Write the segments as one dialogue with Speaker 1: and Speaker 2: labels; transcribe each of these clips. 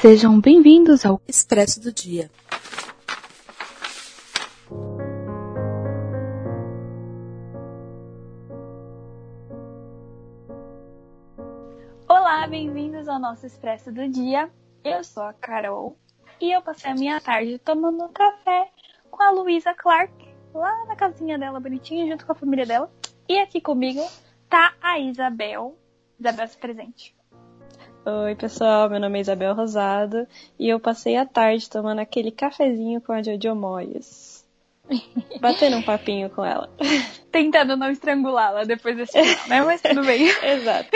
Speaker 1: Sejam bem-vindos ao
Speaker 2: Expresso do Dia.
Speaker 3: Olá, bem-vindos ao nosso Expresso do Dia. Eu sou a Carol e eu passei a minha tarde tomando um café com a Luísa Clark, lá na casinha dela, bonitinha, junto com a família dela. E aqui comigo tá a Isabel. Isabel, se presente.
Speaker 4: Oi, pessoal, meu nome é Isabel Rosado e eu passei a tarde tomando aquele cafezinho com a Jojo Moyes. Batendo um papinho com ela.
Speaker 3: Tentando não estrangulá-la depois desse final, né? Mas tudo bem.
Speaker 4: Exato.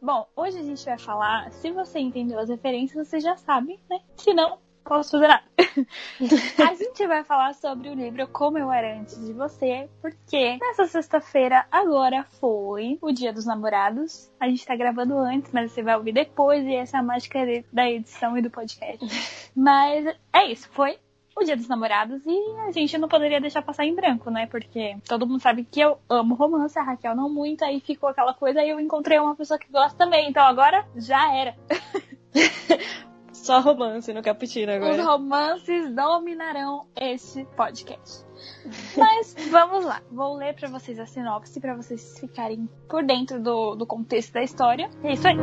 Speaker 3: Bom, hoje a gente vai falar, se você entendeu as referências, você já sabe, né? Se não, posso fazer nada. a gente vai falar sobre o livro Como Eu Era Antes de Você, porque nessa sexta-feira agora foi o Dia dos Namorados. A gente tá gravando antes, mas você vai ouvir depois, e essa é a mágica da edição e do podcast. Mas é isso, foi o Dia dos Namorados e a gente não poderia deixar passar em branco, né? Porque todo mundo sabe que eu amo romance, a Raquel não muito, aí ficou aquela coisa, aí eu encontrei uma pessoa que gosta também, então agora já era.
Speaker 4: Só romance no cappuccino agora.
Speaker 3: Os romances dominarão este podcast. Mas vamos lá, vou ler para vocês a sinopse para vocês ficarem por dentro do, do contexto da história. É isso aí.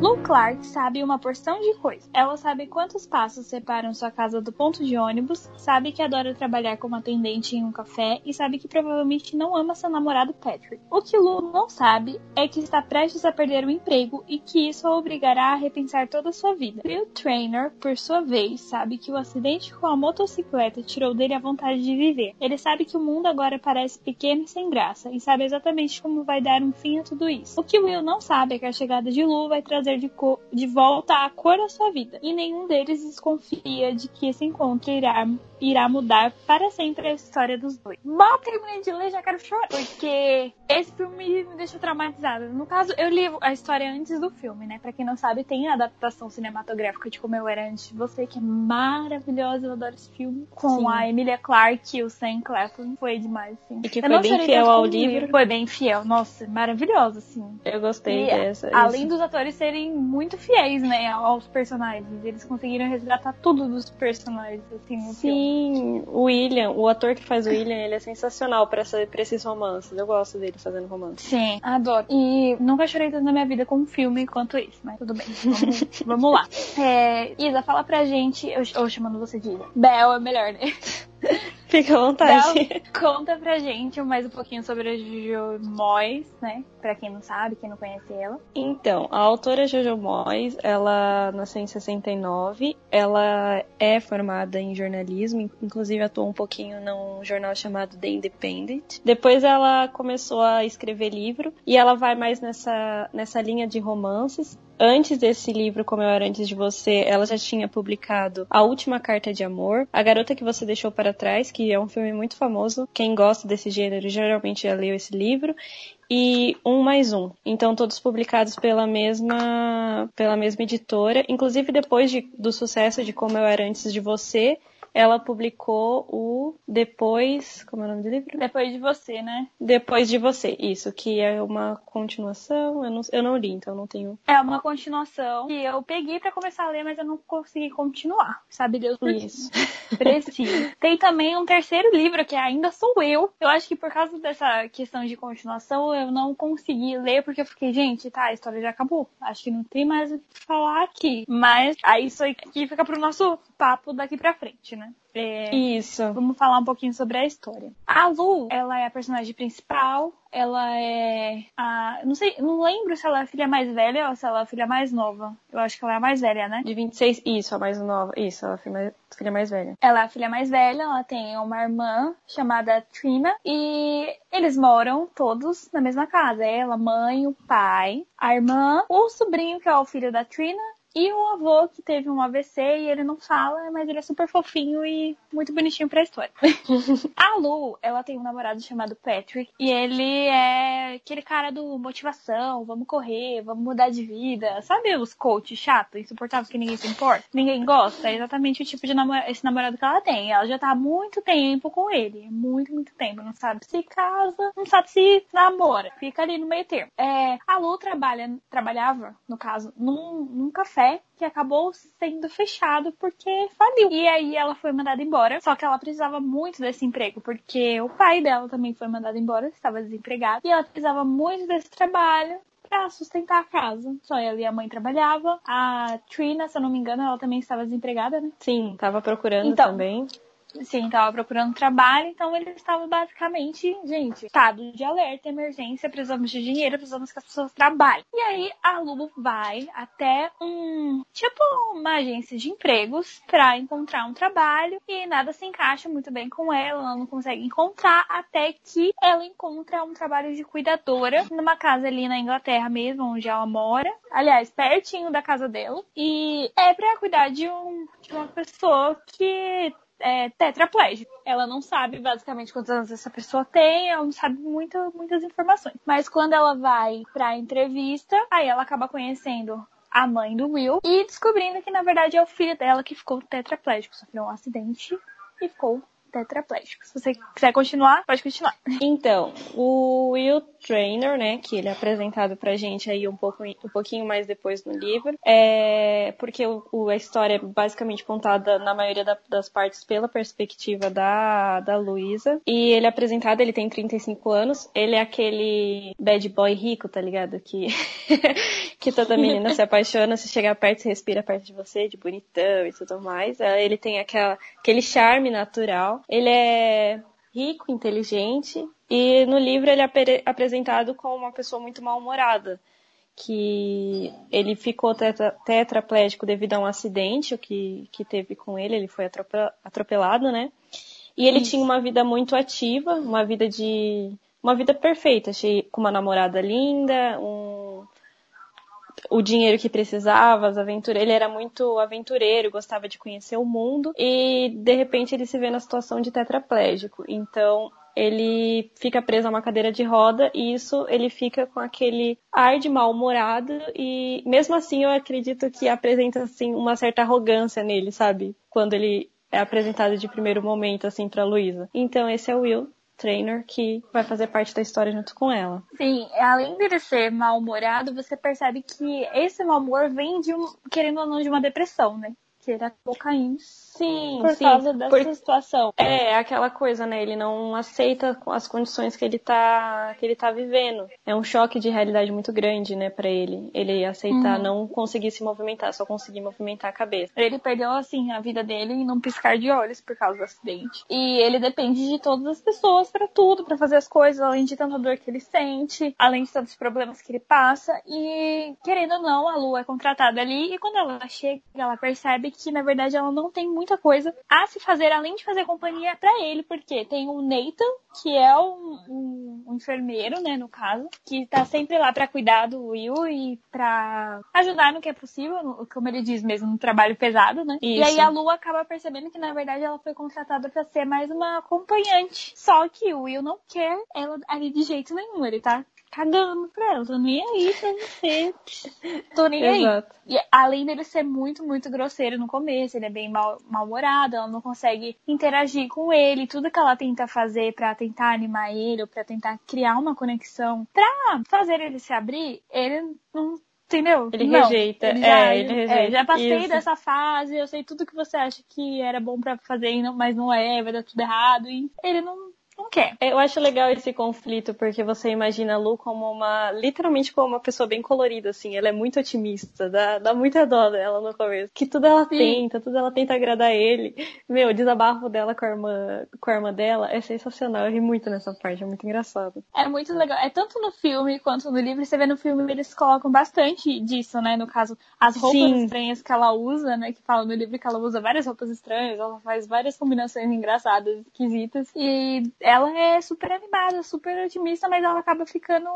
Speaker 3: Lou Clark sabe uma porção de coisas. Ela sabe quantos passos separam sua casa do ponto de ônibus, sabe que adora trabalhar como atendente em um café e sabe que provavelmente não ama seu namorado Patrick. O que Lou não sabe é que está prestes a perder o emprego e que isso a obrigará a repensar toda a sua vida. Bill Trainer, por sua vez, sabe que o acidente com a motocicleta tirou dele a vontade de viver. Ele sabe que o mundo agora parece pequeno e sem graça e sabe exatamente como vai dar um fim a tudo isso. O que Will não sabe é que a chegada de Lou vai trazer de, de, volta a cor da sua vida. E nenhum deles desconfia de que esse encontro irá, irá mudar para sempre a história dos dois. Mal terminei de ler, já quero chorar. Porque esse filme me deixou traumatizada. No caso, eu li a história antes do filme, né? Pra quem não sabe, tem a adaptação cinematográfica de Como Eu Era Antes de Você, que é maravilhosa. Eu adoro esse filme. Com Sim. a Emilia Clarke e o Sam Claflin. Foi demais, assim.
Speaker 4: E que foi bem fiel ao livro.
Speaker 3: Foi bem fiel. Nossa, maravilhosa, assim.
Speaker 4: Eu gostei
Speaker 3: e,
Speaker 4: dessa.
Speaker 3: Além isso. dos atores serem serem muito fiéis, né, aos personagens. Eles conseguiram resgatar tudo dos personagens, assim,
Speaker 4: Sim,
Speaker 3: filme.
Speaker 4: o William, o ator que faz o William, ele é sensacional pra, essa, pra esses romances. Eu gosto dele fazendo romance.
Speaker 3: Sim, adoro. E nunca chorei tanto na minha vida com um filme quanto isso, mas tudo bem. Vamos, vamos lá. É, Isa, fala pra gente. Eu, eu chamando você de Isa. Bel é melhor, né?
Speaker 4: Fica à vontade.
Speaker 3: conta pra gente mais um pouquinho sobre a Jojo Moyes, né? Pra quem não sabe, quem não conhece ela.
Speaker 4: Então, a autora Jojo Moyes, ela nasceu em 69, ela é formada em jornalismo, inclusive atuou um pouquinho num jornal chamado The Independent. Depois ela começou a escrever livro e ela vai mais nessa, nessa linha de romances. Antes desse livro, Como Eu Era Antes de Você, ela já tinha publicado A Última Carta de Amor, A Garota que Você Deixou para Trás, que é um filme muito famoso. Quem gosta desse gênero geralmente já leu esse livro e um mais um. Então todos publicados pela mesma pela mesma editora. Inclusive depois de, do sucesso de Como Eu Era Antes de Você, ela publicou o Depois. Como é o nome do livro?
Speaker 3: Depois de Você, né?
Speaker 4: Depois de Você, isso, que é uma continuação. Eu não, eu não li, então não tenho.
Speaker 3: É uma continuação que eu peguei para começar a ler, mas eu não consegui continuar. Sabe Deus por
Speaker 4: isso.
Speaker 3: Preciso. Tem também um terceiro livro, que ainda sou eu. Eu acho que por causa dessa questão de continuação, eu não consegui ler, porque eu fiquei, gente, tá, a história já acabou. Acho que não tem mais o que falar aqui. Mas aí isso aqui fica pro nosso papo daqui pra frente, né?
Speaker 4: É, Isso.
Speaker 3: Vamos falar um pouquinho sobre a história. A Lu, ela é a personagem principal. Ela é a. Não sei, não lembro se ela é a filha mais velha ou se ela é a filha mais nova. Eu acho que ela é a mais velha, né?
Speaker 4: De 26, isso, a mais nova. Isso, ela é a filha mais, filha mais velha.
Speaker 3: Ela é a filha mais velha, ela tem uma irmã chamada Trina. E eles moram todos na mesma casa. Ela, mãe, o pai, a irmã, o sobrinho, que é o filho da Trina, E o avô que teve um AVC e ele não fala, mas ele é super fofinho e muito bonitinho pra história. a Lu, ela tem um namorado chamado Patrick e ele é aquele cara do motivação, vamos correr, vamos mudar de vida. Sabe os coach chato, insuportável que ninguém se importa? Ninguém gosta? É exatamente o tipo de namor esse namorado que ela tem. Ela já tá há muito tempo com ele. Muito, muito tempo. Não sabe se casa, não sabe se namora. Fica ali no meio termo. É, a Lu trabalha, trabalhava, no caso, num, num café que acabou sendo fechado porque faliu. E aí ela foi mandada embora. Só que ela precisava muito desse emprego, porque o pai dela também foi mandado embora, estava desempregado. E ela precisava muito desse trabalho para sustentar a casa. Só ela e a mãe trabalhava. A Trina, se eu não me engano, ela também estava desempregada, né?
Speaker 4: Sim, estava procurando
Speaker 3: Então,
Speaker 4: também.
Speaker 3: Sim, tava procurando trabalho, então ele estava basicamente, gente, estado de alerta, emergência, precisamos de dinheiro, precisamos que as pessoas trabalhem. E aí a Lu vai até um, tipo, uma agência de empregos pra encontrar um trabalho e nada se encaixa muito bem com ela, ela não consegue encontrar até que ela encontra um trabalho de cuidadora numa casa ali na Inglaterra mesmo, onde ela mora. Aliás, pertinho da casa dela. E é pra cuidar de, um, de uma pessoa que é, tetraplégico. Ela não sabe basicamente quantos anos essa pessoa tem, ela não sabe muito, muitas informações. Mas quando ela vai pra entrevista, aí ela acaba conhecendo a mãe do Will e descobrindo que na verdade é o filho dela que ficou tetraplégico, sofreu um acidente e ficou tetraplégico. Se você quiser continuar, pode continuar.
Speaker 4: Então, o Will Trainer, né, que ele é apresentado pra gente aí um, pouco, um pouquinho mais depois no livro, é porque o, o- a história é basicamente contada na maioria da- das partes pela perspectiva da, da Luísa, e ele é apresentado, ele tem 35 anos, ele é aquele bad boy rico, tá ligado? Que, que toda menina se apaixona, se chegar perto, se respira perto de você, de bonitão e tudo mais. É, Ele tem aquela, aquele charme natural. Ele é rico, inteligente, e no livro ele é apre- apresentado como uma pessoa muito mal-humorada, que ele ficou tetra, tetraplégico devido a um acidente o que, que teve com ele, ele foi atrope- atropelado, né? E ele tinha uma vida muito ativa, uma vida de uma vida perfeita, com uma namorada linda, um o dinheiro que precisava, as aventuras. Ele era muito aventureiro, gostava de conhecer o mundo e de repente ele se vê na situação de tetraplégico. Então ele fica preso a uma cadeira de roda e isso ele fica com aquele ar de mal-humorado e mesmo assim eu acredito que apresenta assim uma certa arrogância nele, sabe? Quando ele é apresentado de primeiro momento assim para Luísa. Então esse é o Will Trainer que vai fazer parte da história junto com ela.
Speaker 3: Sim, além dele ser mal-humorado, você percebe que esse mau humor vem de um, querendo ou não, de uma depressão, né? Que ele acabou caindo
Speaker 4: Sim,
Speaker 3: por
Speaker 4: sim.
Speaker 3: causa dessa
Speaker 4: Por-
Speaker 3: situação.
Speaker 4: É, aquela coisa, né? Ele não aceita as condições que ele tá, que ele tá vivendo. É um choque de realidade muito grande, né, pra ele. Ele aceitar
Speaker 3: Uhum.
Speaker 4: não conseguir se movimentar, só conseguir movimentar a cabeça.
Speaker 3: Ele perdeu, assim, a vida dele em um piscar de olhos por causa do acidente. E ele depende de todas as pessoas pra tudo, pra fazer as coisas, além de tanta dor que ele sente, além de tantos problemas que ele passa. E, querendo ou não, a Lu é contratada ali. E quando ela chega, ela percebe que, na verdade, ela não tem muita coisa a se fazer, além de fazer companhia pra ele. Porque tem o Nathan, que é um, um- um enfermeiro, né, no caso, que tá sempre lá pra cuidar do Will e pra ajudar no que é possível, como ele diz mesmo, no trabalho pesado, né? E
Speaker 4: Isso.
Speaker 3: aí a Lu acaba percebendo que na verdade ela foi contratada pra ser mais uma acompanhante. Só que o Will não quer ela ali de jeito nenhum, ele tá cagando pra ela, tô nem aí pra você. Tô nem aí.
Speaker 4: Exato.
Speaker 3: E além dele ser muito, muito grosseiro no começo, ele é bem mal- mal-humorado, ela não consegue interagir com ele, tudo que ela tenta fazer pra tentar animar ele, ou pra tentar criar uma conexão, pra fazer ele se abrir, ele não. Entendeu?
Speaker 4: Ele
Speaker 3: Não.
Speaker 4: rejeita,
Speaker 3: Ele
Speaker 4: é, ele rejeita.
Speaker 3: já passei
Speaker 4: Isso.
Speaker 3: dessa fase, eu sei tudo que você acha que era bom pra fazer, mas não é, vai dar tudo errado. E ele não, não quer.
Speaker 4: Eu acho legal esse conflito, porque você imagina a Lu como uma. literalmente como uma pessoa bem colorida, assim. Ela é muito otimista, dá, dá muita dó dela no começo. Que tudo ela
Speaker 3: Sim.
Speaker 4: tenta, tudo ela tenta agradar ele. Meu, o desabafo dela com a irmã, com a irmã dela é sensacional. Eu ri muito nessa parte, é muito engraçado.
Speaker 3: É muito legal. É tanto no filme quanto no livro. Você vê no filme, eles colocam bastante disso, né? No caso, as roupas
Speaker 4: Sim.
Speaker 3: estranhas que ela usa, né? Que fala no livro que ela usa várias roupas estranhas, ela faz várias combinações engraçadas, esquisitas. E ela é super animada, super otimista, mas ela acaba ficando,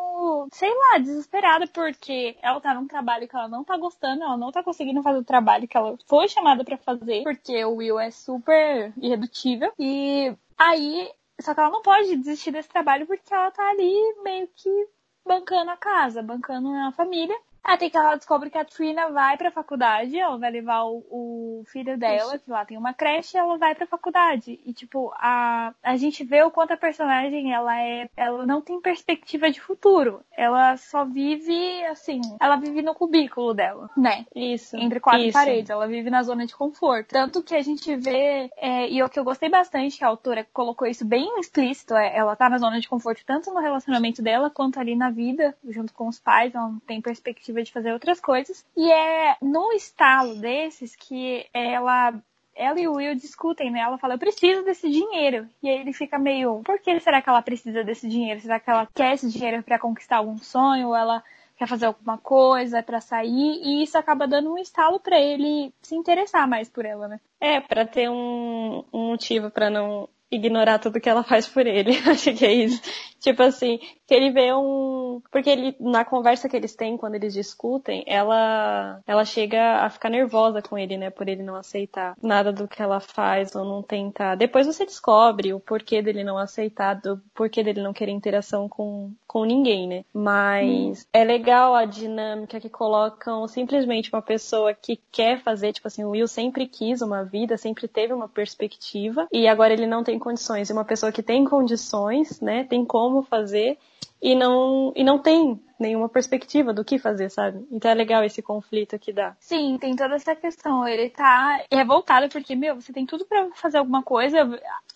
Speaker 3: sei lá, desesperada porque ela tá num trabalho que ela não tá gostando, ela não tá conseguindo fazer o trabalho que ela foi chamada para fazer, porque o Will é super irredutível. E aí, só que ela não pode desistir desse trabalho porque ela tá ali meio que bancando a casa, bancando a família. Até que ela descobre que a Trina vai pra faculdade, ela vai levar o, o filho dela, Isso. que lá tem uma creche, ela vai pra faculdade. E, tipo, a, a gente vê o quanto a personagem, ela é, ela não tem perspectiva de futuro. Ela só vive, assim, ela vive no cubículo dela, né?
Speaker 4: Isso.
Speaker 3: Entre quatro
Speaker 4: Isso.
Speaker 3: paredes, ela vive na zona de conforto. Tanto que a gente vê, é, e o que eu gostei bastante, que a autora colocou isso bem explícito, é, ela tá na zona de conforto tanto no relacionamento dela, quanto ali na vida, junto com os pais, ela não tem perspectiva de fazer outras coisas. E é no estalo desses que ela ela e o Will discutem, né? Ela fala, eu preciso desse dinheiro. E aí ele fica meio, por que será que ela precisa desse dinheiro? Será que ela quer esse dinheiro para conquistar algum sonho? Ou ela quer fazer alguma coisa para sair? E isso acaba dando um estalo para ele se interessar mais por ela, né?
Speaker 4: É, para ter um, um motivo para não ignorar tudo que ela faz por ele. Acho que é isso. tipo assim, que ele vê um. Porque ele, na conversa que eles têm, quando eles discutem, ela, ela chega a ficar nervosa com ele, né? Por ele não aceitar nada do que ela faz ou não tentar. Depois você descobre o porquê dele não aceitar, do porquê dele não querer interação com, com ninguém, né? Mas hum. é legal a dinâmica que colocam simplesmente uma pessoa que quer fazer, tipo assim, o Will sempre quis uma vida, sempre teve uma perspectiva, e agora ele não tem condições. E uma pessoa que tem condições, né, tem como fazer e não, e não tem nenhuma perspectiva do que fazer, sabe? Então é legal esse conflito que dá.
Speaker 3: Sim, tem toda essa questão. Ele tá revoltado porque, meu, você tem tudo para fazer alguma coisa.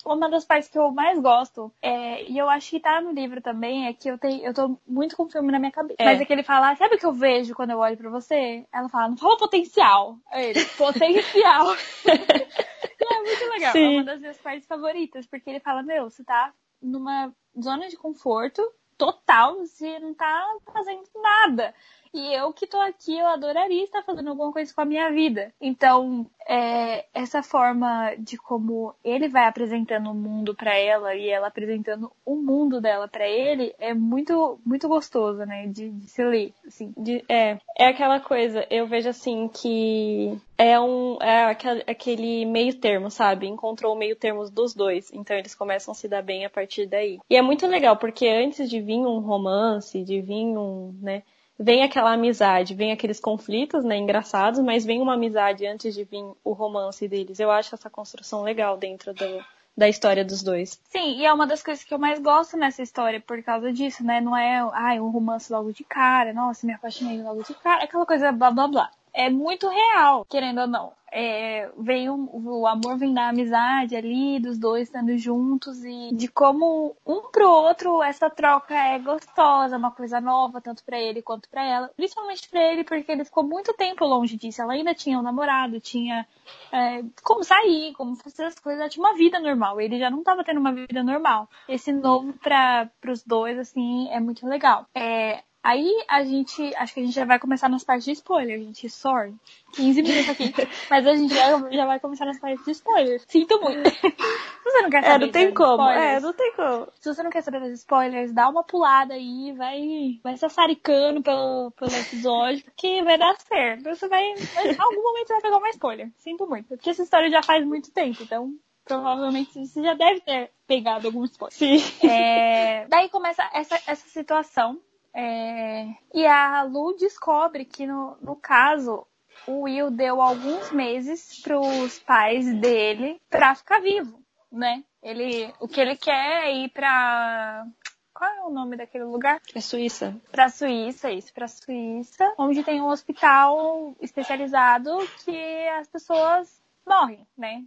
Speaker 3: Uma das partes que eu mais gosto, é, e eu acho que tá no livro também, é que eu, tenho, eu tô muito com o filme na minha cabeça. É. Mas é que ele fala, sabe o que eu vejo quando eu olho para você? Ela fala, não fala potencial. Ele, potencial. é muito legal. Sim. É uma das minhas partes favoritas, porque ele fala, meu, você tá numa zona de conforto total, você não tá fazendo nada. E eu que tô aqui, eu adoraria estar fazendo alguma coisa com a minha vida. Então, é, essa forma de como ele vai apresentando o mundo para ela e ela apresentando o mundo dela para ele é muito muito gostoso, né? De, de se ler, assim.
Speaker 4: De, é, é aquela coisa. Eu vejo assim que é um é aquele meio termo, sabe? Encontrou o meio termo dos dois. Então eles começam a se dar bem a partir daí. E é muito legal porque antes de vir um romance, de vir um, né? Vem aquela amizade, vem aqueles conflitos, né, engraçados, mas vem uma amizade antes de vir o romance deles. Eu acho essa construção legal dentro do, da história dos dois.
Speaker 3: Sim, e é uma das coisas que eu mais gosto nessa história por causa disso, né? Não é, ai, um romance logo de cara, nossa, me apaixonei logo de cara, aquela coisa blá blá blá. É muito real, querendo ou não é, um, o amor vem da amizade ali, dos dois estando juntos e de como um pro outro essa troca é gostosa, uma coisa nova, tanto para ele quanto para ela. Principalmente para ele, porque ele ficou muito tempo longe disso. Ela ainda tinha um namorado, tinha é, como sair, como fazer as coisas, ela tinha uma vida normal. Ele já não tava tendo uma vida normal. Esse novo para pros dois, assim, é muito legal. É, Aí a gente, acho que a gente já vai começar nas partes de spoiler, gente. Sorry. 15 minutos aqui. Mas a gente já, já vai começar nas partes de spoilers. Sinto muito. Se você não quer saber.
Speaker 4: É, não tem como. Spoilers, é, não tem como.
Speaker 3: Se você não quer saber das spoilers, dá uma pulada aí, vai, vai sassaricando pelo, pelo episódio, porque vai dar certo. Você vai, em algum momento você vai pegar uma spoiler. Sinto muito. Porque essa história já faz muito tempo, então provavelmente você já deve ter pegado algum spoiler.
Speaker 4: Sim.
Speaker 3: É, daí começa essa, essa situação é, e a Lu descobre que, no, no caso, o Will deu alguns meses para os pais dele para ficar vivo, né? Ele, o que ele quer é ir para qual é o nome daquele lugar?
Speaker 4: É Suíça.
Speaker 3: Para Suíça, isso, para Suíça, onde tem um hospital especializado que as pessoas morrem, né?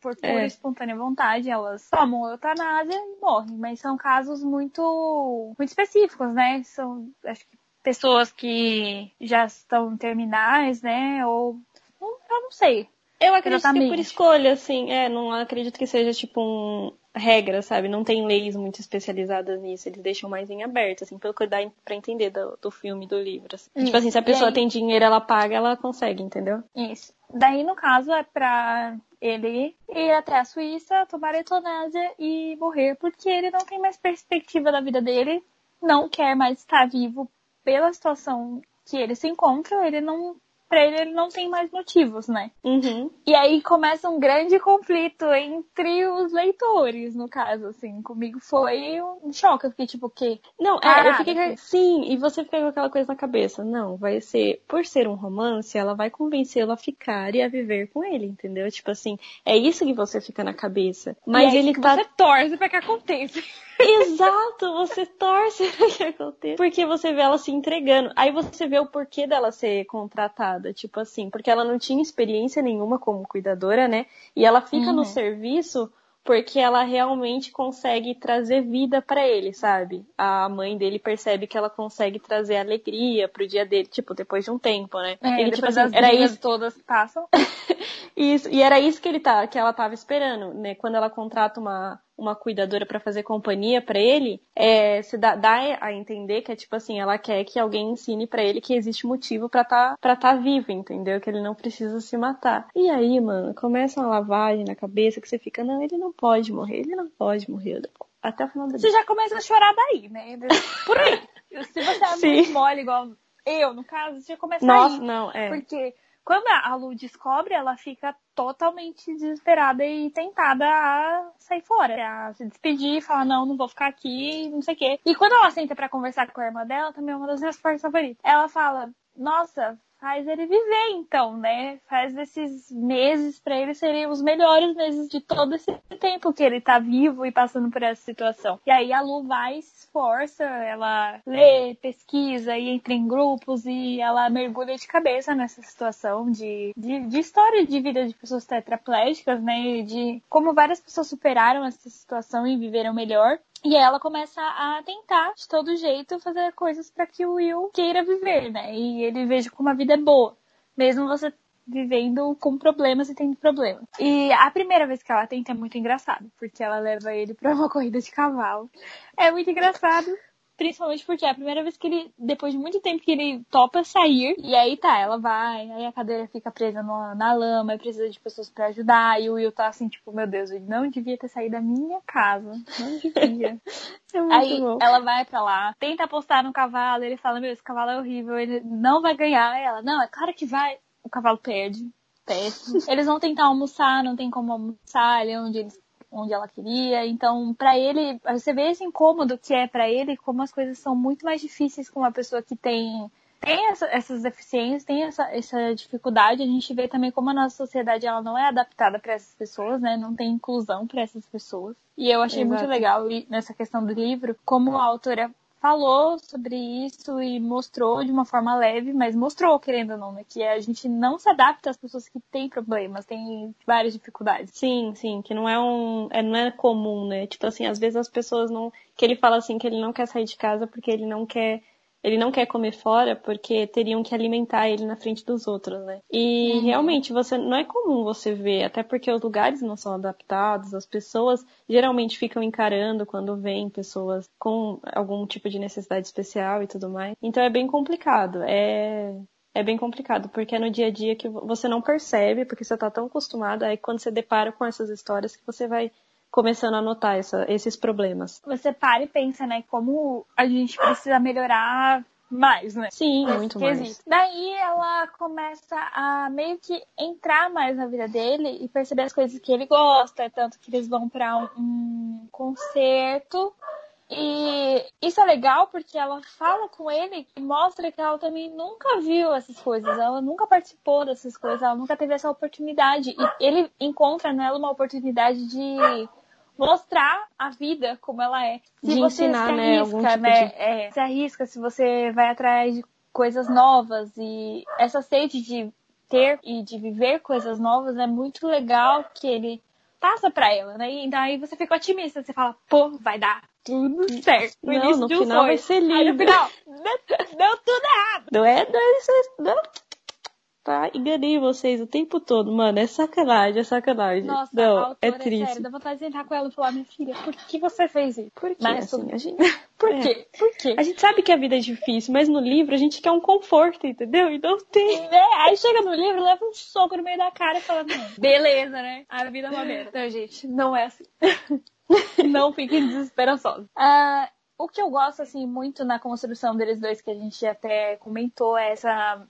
Speaker 3: Por pura é. espontânea vontade, elas tomam eutanásia e morrem. Mas são casos muito, muito específicos, né? São, acho que pessoas que já estão terminais, né? Ou eu não sei.
Speaker 4: Eu acredito Exatamente. que por escolha, assim, é, não acredito que seja tipo um regra, sabe? Não tem leis muito especializadas nisso. Eles deixam mais em aberto, assim, pelo que dá pra entender do, do filme, do livro. Assim. Tipo assim, se a pessoa aí... tem dinheiro, ela paga, ela consegue, entendeu?
Speaker 3: Isso. Daí, no caso, é pra ele ir até a Suíça, tomar eutanásia e morrer, porque ele não tem mais perspectiva da vida dele, não quer mais estar vivo pela situação que ele se encontra, ele não pra ele ele não tem mais motivos, né?
Speaker 4: Uhum.
Speaker 3: E aí começa um grande conflito entre os leitores, no caso, assim. Comigo foi um choque. Eu fiquei tipo, o quê?
Speaker 4: Não, é, eu fiquei. Sim, e você fica com aquela coisa na cabeça. Não, vai ser. Por ser um romance, ela vai convencê-lo a ficar e a viver com ele, entendeu? Tipo assim, é isso que você fica na cabeça. Mas
Speaker 3: é
Speaker 4: ele
Speaker 3: que
Speaker 4: tá.
Speaker 3: Você torce pra que aconteça.
Speaker 4: Exato, você torce pra que aconteça. Porque você vê ela se entregando. Aí você vê o porquê dela ser contratada. Tipo assim, porque ela não tinha experiência nenhuma como cuidadora, né? E ela fica
Speaker 3: Uhum.
Speaker 4: no serviço porque ela realmente consegue trazer vida pra ele, sabe? A mãe dele percebe que ela consegue trazer alegria pro dia dele, tipo, depois de um tempo, né?
Speaker 3: É,
Speaker 4: ele, tipo assim, era isso,
Speaker 3: todas passam.
Speaker 4: isso, e era isso que ele tá, que ela tava esperando, né? Quando ela contrata uma, uma cuidadora pra fazer companhia pra ele, é, se dá, dá a entender que é tipo assim, ela quer que alguém ensine pra ele que existe motivo pra tá, pra tá vivo, entendeu? Que ele não precisa se matar. E aí, mano, começa uma lavagem na cabeça que você fica, não, ele não pode morrer, ele não pode morrer. Até o final do
Speaker 3: Você já começa a chorar daí, né? Por aí. Se você é
Speaker 4: Sim.
Speaker 3: muito mole, igual eu, no caso, você já começa
Speaker 4: Nossa,
Speaker 3: aí.
Speaker 4: não, é.
Speaker 3: Porque quando a Lu descobre, ela fica totalmente desesperada e tentada a sair fora, a se despedir, falar, não, não vou ficar aqui, não sei o quê. E quando ela senta pra conversar com a irmã dela, também é uma das minhas partes favoritas. Ela fala, nossa, faz ele viver então, né? Faz esses meses pra ele serem os melhores meses de todo esse tempo que ele tá vivo e passando por essa situação. E aí a Lu vai, se esforça, ela lê, pesquisa e entra em grupos e ela mergulha de cabeça nessa situação de, de, de história de vida de pessoas tetraplégicas, né? E de como várias pessoas superaram essa situação e viveram melhor. E ela começa a tentar, de todo jeito, fazer coisas para que o Will queira viver, né? E ele veja como a vida é boa. Mesmo você vivendo com problemas e tendo problemas. E a primeira vez que ela tenta é muito engraçado, porque ela leva ele pra uma corrida de cavalo. É muito engraçado. Principalmente porque é a primeira vez que ele, depois de muito tempo que ele topa sair, e aí tá, ela vai, aí a cadeira fica presa no- na lama, e precisa de pessoas pra ajudar, e o Will tá assim, tipo, meu Deus, ele não devia ter saído da minha casa. Não devia.
Speaker 4: É
Speaker 3: Aí
Speaker 4: bom.
Speaker 3: ela vai pra lá, tenta apostar no cavalo, ele fala, meu, esse cavalo é horrível, ele não vai ganhar. Ela, não, é claro que vai. O cavalo perde. Péssimo. Eles vão tentar almoçar, não tem como almoçar ali onde eles onde ela queria. Então, pra ele, você vê esse incômodo que é pra ele, como as coisas são muito mais difíceis com uma pessoa que tem tem essa- essas deficiências, tem essa, essa dificuldade. A gente vê também como a nossa sociedade ela não é adaptada para essas pessoas, né? Não tem inclusão para essas pessoas. E eu achei muito
Speaker 4: Exato.
Speaker 3: legal e nessa questão do livro como a autora falou sobre isso e mostrou de uma forma leve, mas mostrou, querendo ou não, né, que a gente não se adapta às pessoas que têm problemas, têm várias dificuldades.
Speaker 4: Sim, sim, que não é um, é, não é comum, né? Tipo assim, às vezes as pessoas não, que ele fala assim que ele não quer sair de casa porque ele não quer, ele não quer comer fora porque teriam que alimentar ele na frente dos outros, né? E
Speaker 3: Uhum.
Speaker 4: realmente você não é comum você ver, até porque os lugares não são adaptados, as pessoas geralmente ficam encarando quando vêm pessoas com algum tipo de necessidade especial e tudo mais. Então é bem complicado. É é bem complicado, porque é no dia a dia que você não percebe, porque você tá tão acostumado, aí quando você depara com essas histórias que você vai começando a notar essa- esses problemas.
Speaker 3: Você para e pensa, né, como a gente precisa melhorar mais, né?
Speaker 4: Sim,
Speaker 3: nesse
Speaker 4: muito
Speaker 3: quesito.
Speaker 4: mais.
Speaker 3: Daí ela começa a meio que entrar mais na vida dele e perceber as coisas que ele gosta, tanto que eles vão pra um, um concerto. E isso é legal porque ela fala com ele e mostra que ela também nunca viu essas coisas, ela nunca participou dessas coisas, ela nunca teve essa oportunidade. E ele encontra nela uma oportunidade de mostrar a vida como ela é. Se
Speaker 4: De
Speaker 3: você
Speaker 4: ensinar,
Speaker 3: se
Speaker 4: né,
Speaker 3: arrisca,
Speaker 4: algum tipo
Speaker 3: né,
Speaker 4: de-
Speaker 3: é, se arrisca, se você vai atrás de coisas novas e essa sede de ter e de viver coisas novas é muito legal que ele passa pra ela, né? E daí você fica otimista, você fala, pô, vai dar tudo certo.
Speaker 4: Não,
Speaker 3: início
Speaker 4: no
Speaker 3: de um
Speaker 4: final
Speaker 3: sonho.
Speaker 4: vai ser
Speaker 3: Aí no
Speaker 4: lindo.
Speaker 3: final, deu, deu tudo errado.
Speaker 4: Não é, não é isso, não. Tá? Enganei vocês o tempo todo, mano. É sacanagem, é sacanagem.
Speaker 3: Nossa,
Speaker 4: Não,
Speaker 3: autora,
Speaker 4: é
Speaker 3: é
Speaker 4: triste.
Speaker 3: sério, dá vontade de entrar com ela e falar, minha filha, por que você fez isso?
Speaker 4: Por?
Speaker 3: Mas
Speaker 4: assim, a gente,
Speaker 3: Por
Speaker 4: É.
Speaker 3: quê? Por quê?
Speaker 4: a gente sabe que a vida é difícil, mas no livro a gente quer um conforto, entendeu? E não tem.
Speaker 3: Né? Aí chega no livro, leva um soco no meio da cara e fala, não, beleza, né? A vida é uma merda. Não, gente, não é assim. não fiquem desesperançosos. Ah, o que eu gosto, assim, muito na construção deles dois, que a gente até comentou, é essa,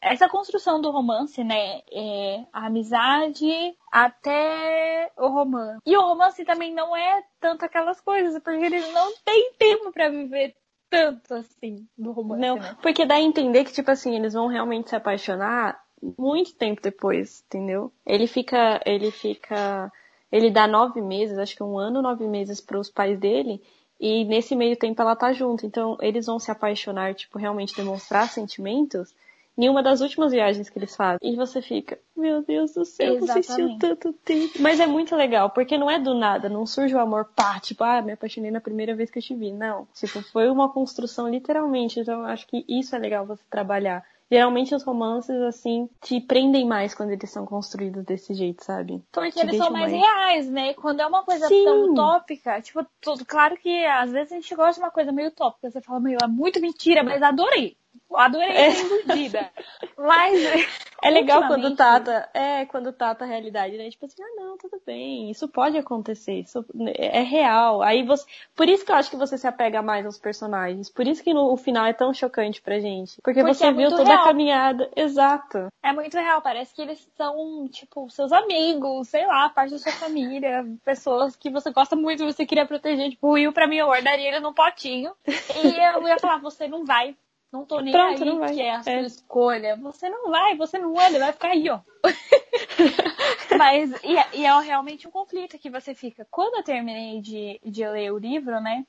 Speaker 3: essa construção do romance, né? É a amizade até o romance. E o romance também não é tanto aquelas coisas, porque eles não têm tempo pra viver tanto assim do romance,
Speaker 4: Não,
Speaker 3: né?
Speaker 4: porque dá a entender que, tipo assim, eles vão realmente se apaixonar muito tempo depois, entendeu? Ele fica, ele fica, ele dá nove meses, acho que um ano, nove meses pros pais dele, e nesse meio tempo ela tá junto, então eles vão se apaixonar, tipo, realmente demonstrar sentimentos em uma das últimas viagens que eles fazem. E você fica, meu Deus do céu, você assistiu
Speaker 3: Exatamente.
Speaker 4: tanto tempo. Mas é muito legal, porque não é do nada, não surge o amor pá, tipo, ah, me apaixonei na primeira vez que eu te vi. Não. Tipo, foi uma construção literalmente. Então eu acho que isso é legal você trabalhar. Geralmente os romances, assim, te prendem mais quando eles são construídos desse jeito, sabe?
Speaker 3: Porque
Speaker 4: Te
Speaker 3: eles são mais
Speaker 4: mais.
Speaker 3: reais, né? Quando é uma coisa
Speaker 4: Sim.
Speaker 3: tão utópica, tipo, tudo, claro que às vezes a gente gosta de uma coisa meio utópica. Você fala, meu, é muito mentira, mas adorei. Adorei
Speaker 4: É.
Speaker 3: iludida. Mas.
Speaker 4: É legal quando trata, é, quando trata a realidade, né? Tipo assim, ah, não, tudo bem, isso pode acontecer, isso é real. Aí você, por isso que eu acho que você se apega mais aos personagens, por isso que no, o final é tão chocante pra gente, porque,
Speaker 3: Porque
Speaker 4: você
Speaker 3: é
Speaker 4: viu toda
Speaker 3: real.
Speaker 4: a caminhada, exato.
Speaker 3: É muito real, parece que eles são, tipo, seus amigos, sei lá, parte da sua família, pessoas que você gosta muito e você queria proteger. Tipo, o Will, pra mim, eu guardaria ele num potinho. E eu ia falar, você não vai. Não tô nem
Speaker 4: Pronto,
Speaker 3: aí,
Speaker 4: não vai.
Speaker 3: que é a sua
Speaker 4: É.
Speaker 3: escolha. Você não vai, você não anda, vai ficar aí, ó. Mas, e, é- e é realmente um conflito que você fica. Quando eu terminei de, de ler o livro, né?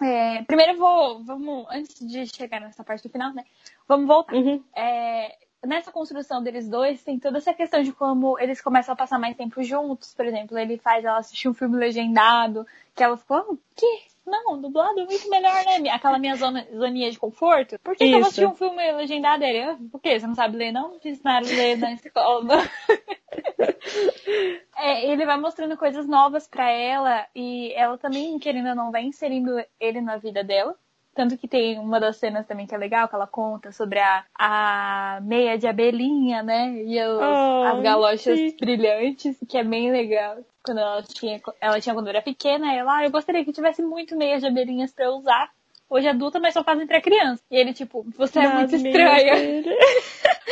Speaker 3: é, primeiro eu vou, vamos, antes de chegar nessa parte do final, né? Vamos voltar
Speaker 4: Uhum.
Speaker 3: é, nessa construção deles dois, tem toda essa questão de como eles começam a passar mais tempo juntos, por exemplo. Ele faz ela assistir um filme legendado, que ela ficou, "Ah, que? Não, dublado é muito melhor, né? Aquela minha zona, zoninha de conforto. Por que, que eu vou
Speaker 4: Isso.
Speaker 3: assistir um filme legendado? Ele, "Ah, por quê? Você não sabe ler, não? Te ensinaram a ler na escola. não?" É, ele vai mostrando coisas novas pra ela e ela também, querendo ou não, vai inserindo ele na vida dela. Tanto que tem uma das cenas também que é legal, que ela conta sobre a, a meia de abelhinha, né? E os-
Speaker 4: Oh,
Speaker 3: as galochas
Speaker 4: sim.
Speaker 3: brilhantes, que é bem legal. Quando ela tinha, ela tinha quando era pequena, ela, ah, eu gostaria que tivesse muito meia de abelhinhas pra eu usar. Hoje adulta, mas só fazem pra criança. E ele, tipo, você é muito
Speaker 4: meias
Speaker 3: estranha.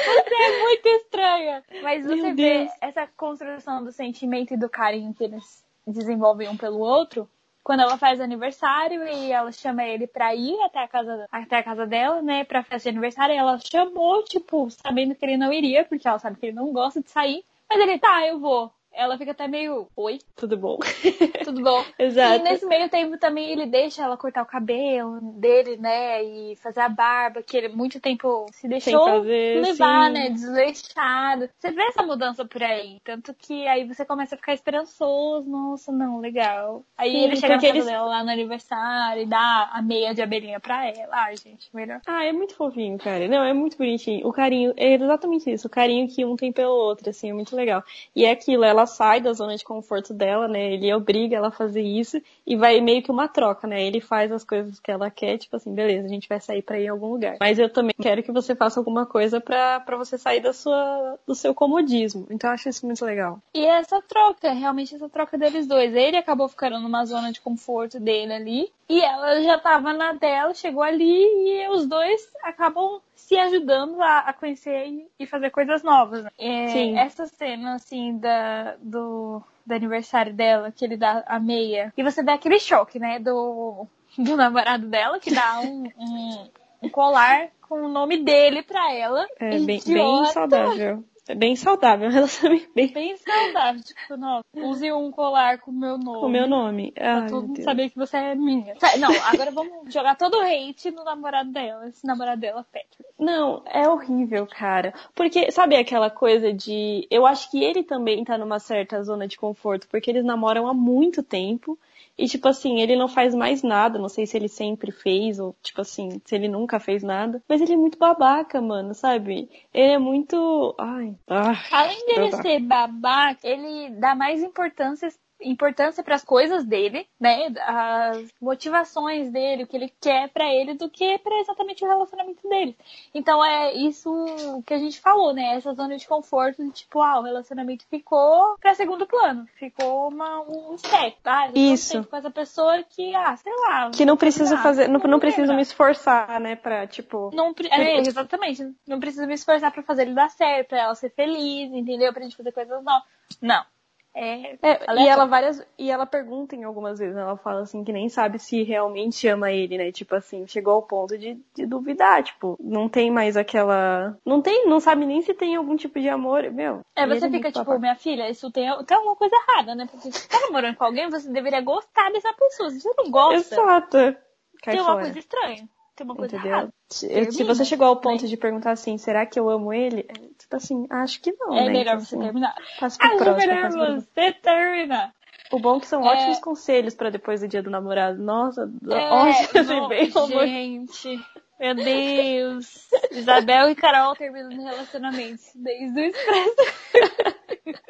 Speaker 3: Você é muito estranha. Mas
Speaker 4: Meu
Speaker 3: você vê
Speaker 4: Deus.
Speaker 3: essa construção do sentimento e do carinho que eles desenvolvem um pelo outro. Quando ela faz aniversário e ela chama ele pra ir até a casa, até a casa dela, né, pra festa de aniversário, ela chamou, tipo, sabendo que ele não iria, porque ela sabe que ele não gosta de sair. Mas ele, tá, eu vou. Ela fica até meio, oi,
Speaker 4: Tudo bom.
Speaker 3: tudo bom?
Speaker 4: Exato.
Speaker 3: E nesse meio tempo também ele deixa ela cortar o cabelo dele, né? E fazer a barba, que ele muito tempo se deixou
Speaker 4: fazer,
Speaker 3: levar,
Speaker 4: sim.
Speaker 3: né? Desleixado. Você vê essa mudança por aí. Tanto que aí você começa a ficar esperançoso. Nossa, não, legal. Aí
Speaker 4: Sim,
Speaker 3: ele chega na
Speaker 4: eles-
Speaker 3: dela lá no aniversário e dá a meia de abelhinha pra ela. Ai, gente, melhor.
Speaker 4: Ah, é muito fofinho, cara. Não, é muito bonitinho. O carinho, é exatamente isso. O carinho que um tem pelo outro, assim, é muito legal. E é aquilo, ela sai da zona de conforto dela, né? Ele obriga ela a fazer isso e vai meio que uma troca, né? Ele faz as coisas que ela quer, tipo assim, beleza, a gente vai sair pra ir em algum lugar. Mas eu também quero que você faça alguma coisa pra você sair da sua, do seu comodismo. Então eu acho isso muito legal.
Speaker 3: E essa troca, realmente essa troca deles dois. Ele acabou ficando numa zona de conforto dele ali. E ela já tava na dela, chegou ali e os dois acabam se ajudando a, a conhecer e- e fazer coisas novas. né? É,
Speaker 4: Sim.
Speaker 3: Essa cena, assim, da, do, do aniversário dela, que ele dá a meia. E você dá aquele choque, né? Do, do namorado dela, que dá um, um, um colar com o nome dele pra ela.
Speaker 4: É bem, bem saudável. É bem saudável, um relacionamento bem
Speaker 3: Bem saudável. Tipo, não, use um colar com o meu nome.
Speaker 4: com o meu nome.
Speaker 3: Pra
Speaker 4: Ai,
Speaker 3: todo mundo
Speaker 4: Deus.
Speaker 3: saber que você é minha. Não, agora vamos jogar todo o hate no namorado dela. Esse namorado dela, Patrick.
Speaker 4: Não, é horrível, cara. Porque, sabe aquela coisa de. Eu acho que ele também tá numa certa zona de conforto, porque eles namoram há muito tempo. E, tipo assim, ele não faz mais nada. Não sei se ele sempre fez, ou, tipo assim, se ele nunca fez nada. Mas ele é muito babaca, mano, sabe? Ele é muito. Ai. Ah,
Speaker 3: Além dele ser babaca, ele dá mais importância importância para as coisas dele, né? As motivações dele, o que ele quer para ele, do que para exatamente o relacionamento dele. Então é isso que a gente falou, né? Essa zona de conforto, de, tipo, ah, o relacionamento ficou para segundo plano, ficou uma, um step, ah,
Speaker 4: isso.
Speaker 3: com essa pessoa que, ah, sei lá,
Speaker 4: que não preciso fazer, não, não preciso me esforçar, né, para tipo,
Speaker 3: não, é, exatamente, não preciso me esforçar para fazer ele dar certo, pra ela ser feliz, entendeu? Pra gente fazer coisas novas. Não, é,
Speaker 4: é e ela várias e ela pergunta em algumas vezes, ela fala assim que nem sabe se realmente ama ele, né? Tipo assim, chegou ao ponto de, de duvidar, tipo, não tem mais aquela, não tem, não sabe nem se tem algum tipo de amor, meu.
Speaker 3: É, você fica tipo, minha filha, isso tem, tem alguma coisa errada, né? Porque se você tá namorando com alguém, você deveria gostar dessa pessoa. Se você não gosta,
Speaker 4: Exato.
Speaker 3: Cai tem uma coisa estranha tem uma coisa Entendeu? errada.
Speaker 4: Se, se você chegou ao ponto né? de perguntar assim, será que eu amo ele? É, tipo assim, acho que não,
Speaker 3: é
Speaker 4: né?
Speaker 3: melhor
Speaker 4: então,
Speaker 3: você
Speaker 4: assim,
Speaker 3: terminar.
Speaker 4: Passa pro
Speaker 3: acho
Speaker 4: próximo,
Speaker 3: melhor você terminar.
Speaker 4: O bom é que são é... ótimos conselhos para depois do dia do namorado. Nossa,
Speaker 3: é,
Speaker 4: ótimos
Speaker 3: no...
Speaker 4: bem
Speaker 3: Gente, meu Deus. Isabel e Carol terminando relacionamentos desde o expresso.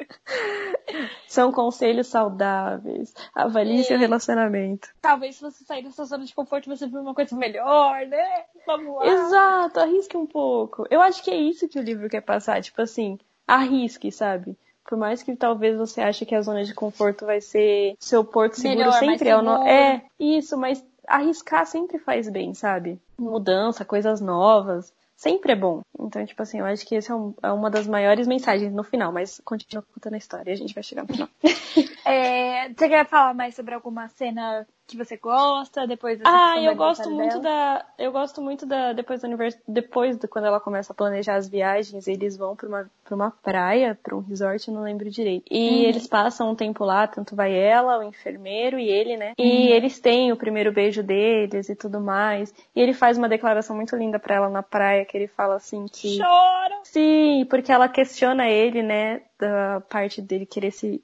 Speaker 4: São conselhos saudáveis. Avalie é. seu relacionamento.
Speaker 3: Talvez se você sair dessa zona de conforto você vê uma coisa melhor, né? Vamos lá.
Speaker 4: Exato, arrisque um pouco. Eu acho que é isso que o livro quer passar. Tipo assim, arrisque, sabe? Por mais que talvez você ache que a zona de conforto vai ser seu porto seguro,
Speaker 3: Melhor,
Speaker 4: sempre
Speaker 3: é
Speaker 4: no... É, isso, mas arriscar sempre faz bem, sabe? Mudança, coisas novas sempre é bom. Então, tipo assim, eu acho que essa é, um, é, uma das maiores mensagens no final, mas continua contando a história, a gente vai chegar no final.
Speaker 3: é, você quer falar mais sobre alguma cena que você gosta depois
Speaker 4: Ah, eu gosto muito dela? da eu gosto muito da depois do univers, depois de quando ela começa a planejar as viagens, eles vão para uma para uma praia, para um resort, eu não lembro direito. E uhum. eles passam um tempo lá, tanto vai ela, o enfermeiro e ele, né? E uhum. eles têm o primeiro beijo deles e tudo mais. E ele faz uma declaração muito linda para ela na praia, que ele fala assim que
Speaker 3: Choro.
Speaker 4: Sim, porque ela questiona ele, né, da parte dele querer se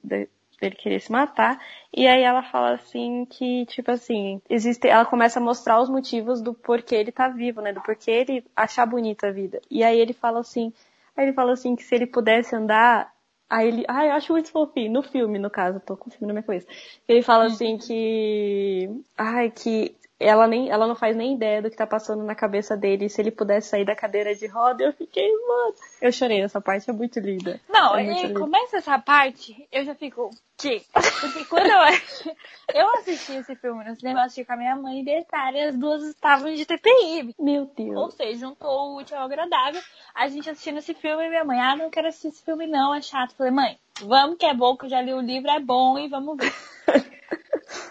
Speaker 4: dele querer se matar. E aí ela fala assim que, tipo assim, existe. Ela começa a mostrar os motivos do porquê ele tá vivo, né? Do porquê ele achar bonita a vida. E aí ele fala assim. Aí ele fala assim que se ele pudesse andar. Aí ele. Ai, eu acho muito fofinho. No filme, no caso, tô com o filme na minha cabeça. Ele fala assim que. Ai, que ela nem ela não faz nem ideia do que tá passando na cabeça dele. Se ele pudesse sair da cadeira de roda, eu fiquei, mano. Eu chorei nessa parte, é muito linda.
Speaker 3: Não,
Speaker 4: é
Speaker 3: muito começa essa parte, eu já fico, que? Porque quando eu, eu assisti esse filme no cinema, eu assisti com a minha mãe e detalhe, as duas estavam de TPI.
Speaker 4: Meu Deus.
Speaker 3: Ou seja, juntou o útil ao agradável. A gente assistindo esse filme e minha mãe, ah, não quero assistir esse filme não, é chato. Eu falei, mãe, vamos que é bom, que eu já li o livro, é bom e vamos ver.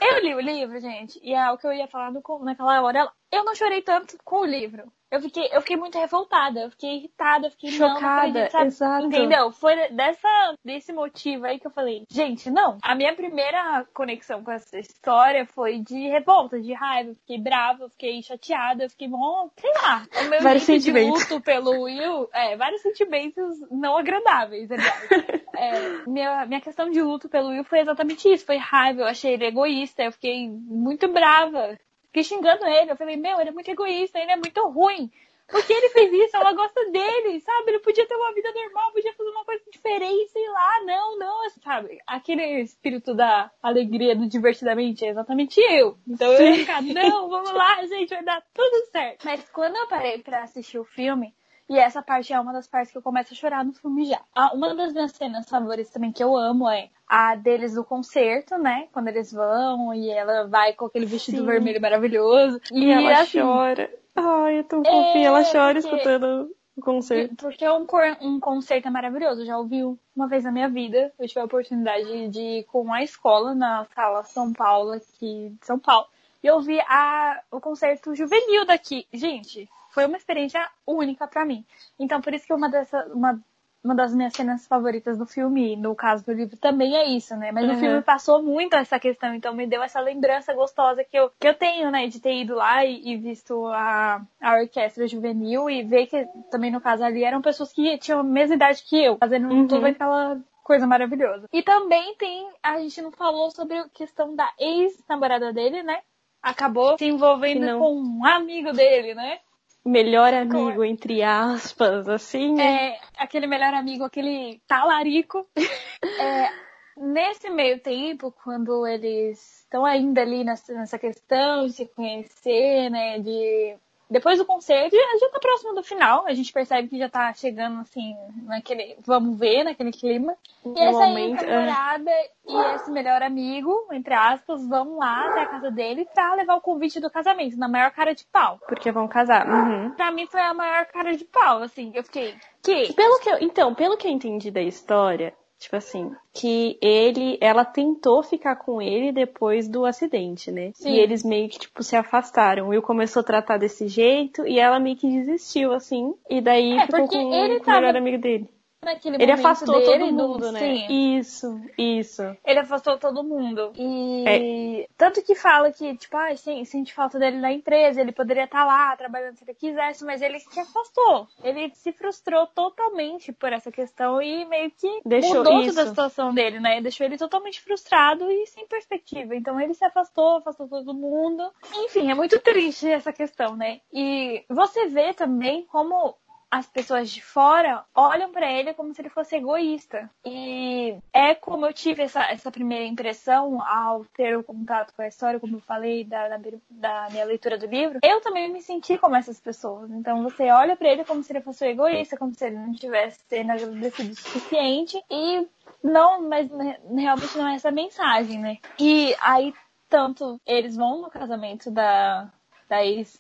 Speaker 3: Eu li o livro, gente, e é o que eu ia falar no, naquela hora. Eu não chorei tanto com o livro. Eu fiquei, eu fiquei muito revoltada, eu fiquei irritada, eu fiquei
Speaker 4: chocada,
Speaker 3: não,
Speaker 4: exato.
Speaker 3: Entendeu? Foi dessa desse motivo aí que eu falei, gente, não. A minha primeira conexão com essa história foi de revolta, de raiva, eu fiquei brava, eu fiquei chateada, eu fiquei bom, sei lá. O meu
Speaker 4: vários sentimentos.
Speaker 3: de luto pelo Will, é, vários sentimentos não agradáveis, aliás. é, minha, minha questão de luto pelo Will foi exatamente isso, foi raiva, eu achei ele egoísta, eu fiquei muito brava fiquei xingando ele. Eu falei, meu, ele é muito egoísta, ele é muito ruim. Por que ele fez isso? Ela gosta dele, sabe? Ele podia ter uma vida normal, podia fazer uma coisa diferente, sei lá. Não, não, sabe? Aquele espírito da alegria, do divertidamente, é exatamente eu. Então eu ia ficar, não, vamos lá, gente, vai dar tudo certo. Mas quando eu parei pra assistir o filme, e essa parte é uma das partes que eu começo a chorar no filme já. Uma das minhas cenas favoritas também que eu amo é a deles do concerto, né? Quando eles vão e ela vai com aquele vestido Sim. vermelho maravilhoso.
Speaker 4: E, e ela assim, chora. Ai, é tão fofinha. É, ela chora porque... escutando o concerto.
Speaker 3: Porque um, um concerto é maravilhoso. Eu já ouvi uma vez na minha vida. Eu tive a oportunidade de ir com a escola na sala São Paulo, aqui de São Paulo. E eu vi a, o concerto juvenil daqui. Gente, foi uma experiência única para mim. Então, por isso que uma, dessa, uma, uma das minhas cenas favoritas do filme, no caso do livro, também é isso, né? Mas uhum. o filme passou muito essa questão, então me deu essa lembrança gostosa que eu, que eu tenho, né? De ter ido lá e, e visto a, a orquestra juvenil e ver que também, no caso ali, eram pessoas que tinham a mesma idade que eu, fazendo uhum. toda aquela coisa maravilhosa. E também tem, a gente não falou sobre a questão da ex-namorada dele, né? Acabou se envolvendo com um amigo dele, né?
Speaker 4: Melhor amigo, com... entre aspas, assim.
Speaker 3: Né? É, aquele melhor amigo, aquele talarico. é, nesse meio tempo, quando eles estão ainda ali nessa, nessa questão de se conhecer, né? De depois do concerto, já tá próximo do final. A gente percebe que já tá chegando, assim, naquele. Vamos ver, naquele clima. E essa momento, é. namorada é... e esse melhor amigo, entre aspas, vão lá até a casa dele pra levar o convite do casamento, na maior cara de pau.
Speaker 4: Porque vão casar. Uhum.
Speaker 3: Pra mim foi a maior cara de pau, assim. Eu fiquei. Que?
Speaker 4: Pelo que eu, então, pelo que eu entendi da história, Tipo assim, que ele, ela tentou ficar com ele depois do acidente, né? Sim. E eles meio que, tipo, se afastaram. O Will começou a tratar desse jeito e ela meio que desistiu, assim. E daí é, ficou com o tava... melhor amigo dele
Speaker 3: naquele
Speaker 4: ele afastou
Speaker 3: dele,
Speaker 4: todo mundo, né?
Speaker 3: Sim.
Speaker 4: Isso, isso.
Speaker 3: Ele afastou todo mundo. E é. tanto que fala que, tipo, ah, sim, sente falta dele na empresa, ele poderia estar tá lá trabalhando se ele quisesse, mas ele se afastou. Ele se frustrou totalmente por essa questão e meio que Deixou mudou isso. toda a situação dele, né? Deixou ele totalmente frustrado e sem perspectiva. Então ele se afastou, afastou todo mundo. Enfim, é muito triste essa questão, né? E você vê também como as pessoas de fora olham para ele como se ele fosse egoísta. E é como eu tive essa, essa primeira impressão ao ter o contato com a história, como eu falei da, da, da minha leitura do livro. Eu também me senti como essas pessoas. Então você olha para ele como se ele fosse egoísta, como se ele não tivesse sendo agradecido o suficiente. E não, mas realmente não é essa mensagem, né? E aí, tanto eles vão no casamento da, da ex.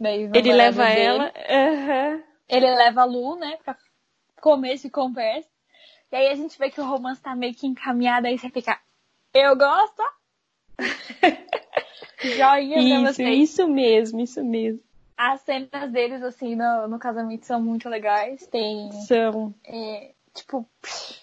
Speaker 4: Da ex ele leva dele. ela.
Speaker 3: Uhum. Ele leva a Lu, né, pra começo e conversa. E aí a gente vê que o romance tá meio que encaminhado, aí você fica, eu gosto. Joinha
Speaker 4: isso, pra vocês. Isso mesmo, isso mesmo.
Speaker 3: As cenas deles, assim, no, no casamento são muito legais. Tem.
Speaker 4: São.
Speaker 3: É, tipo,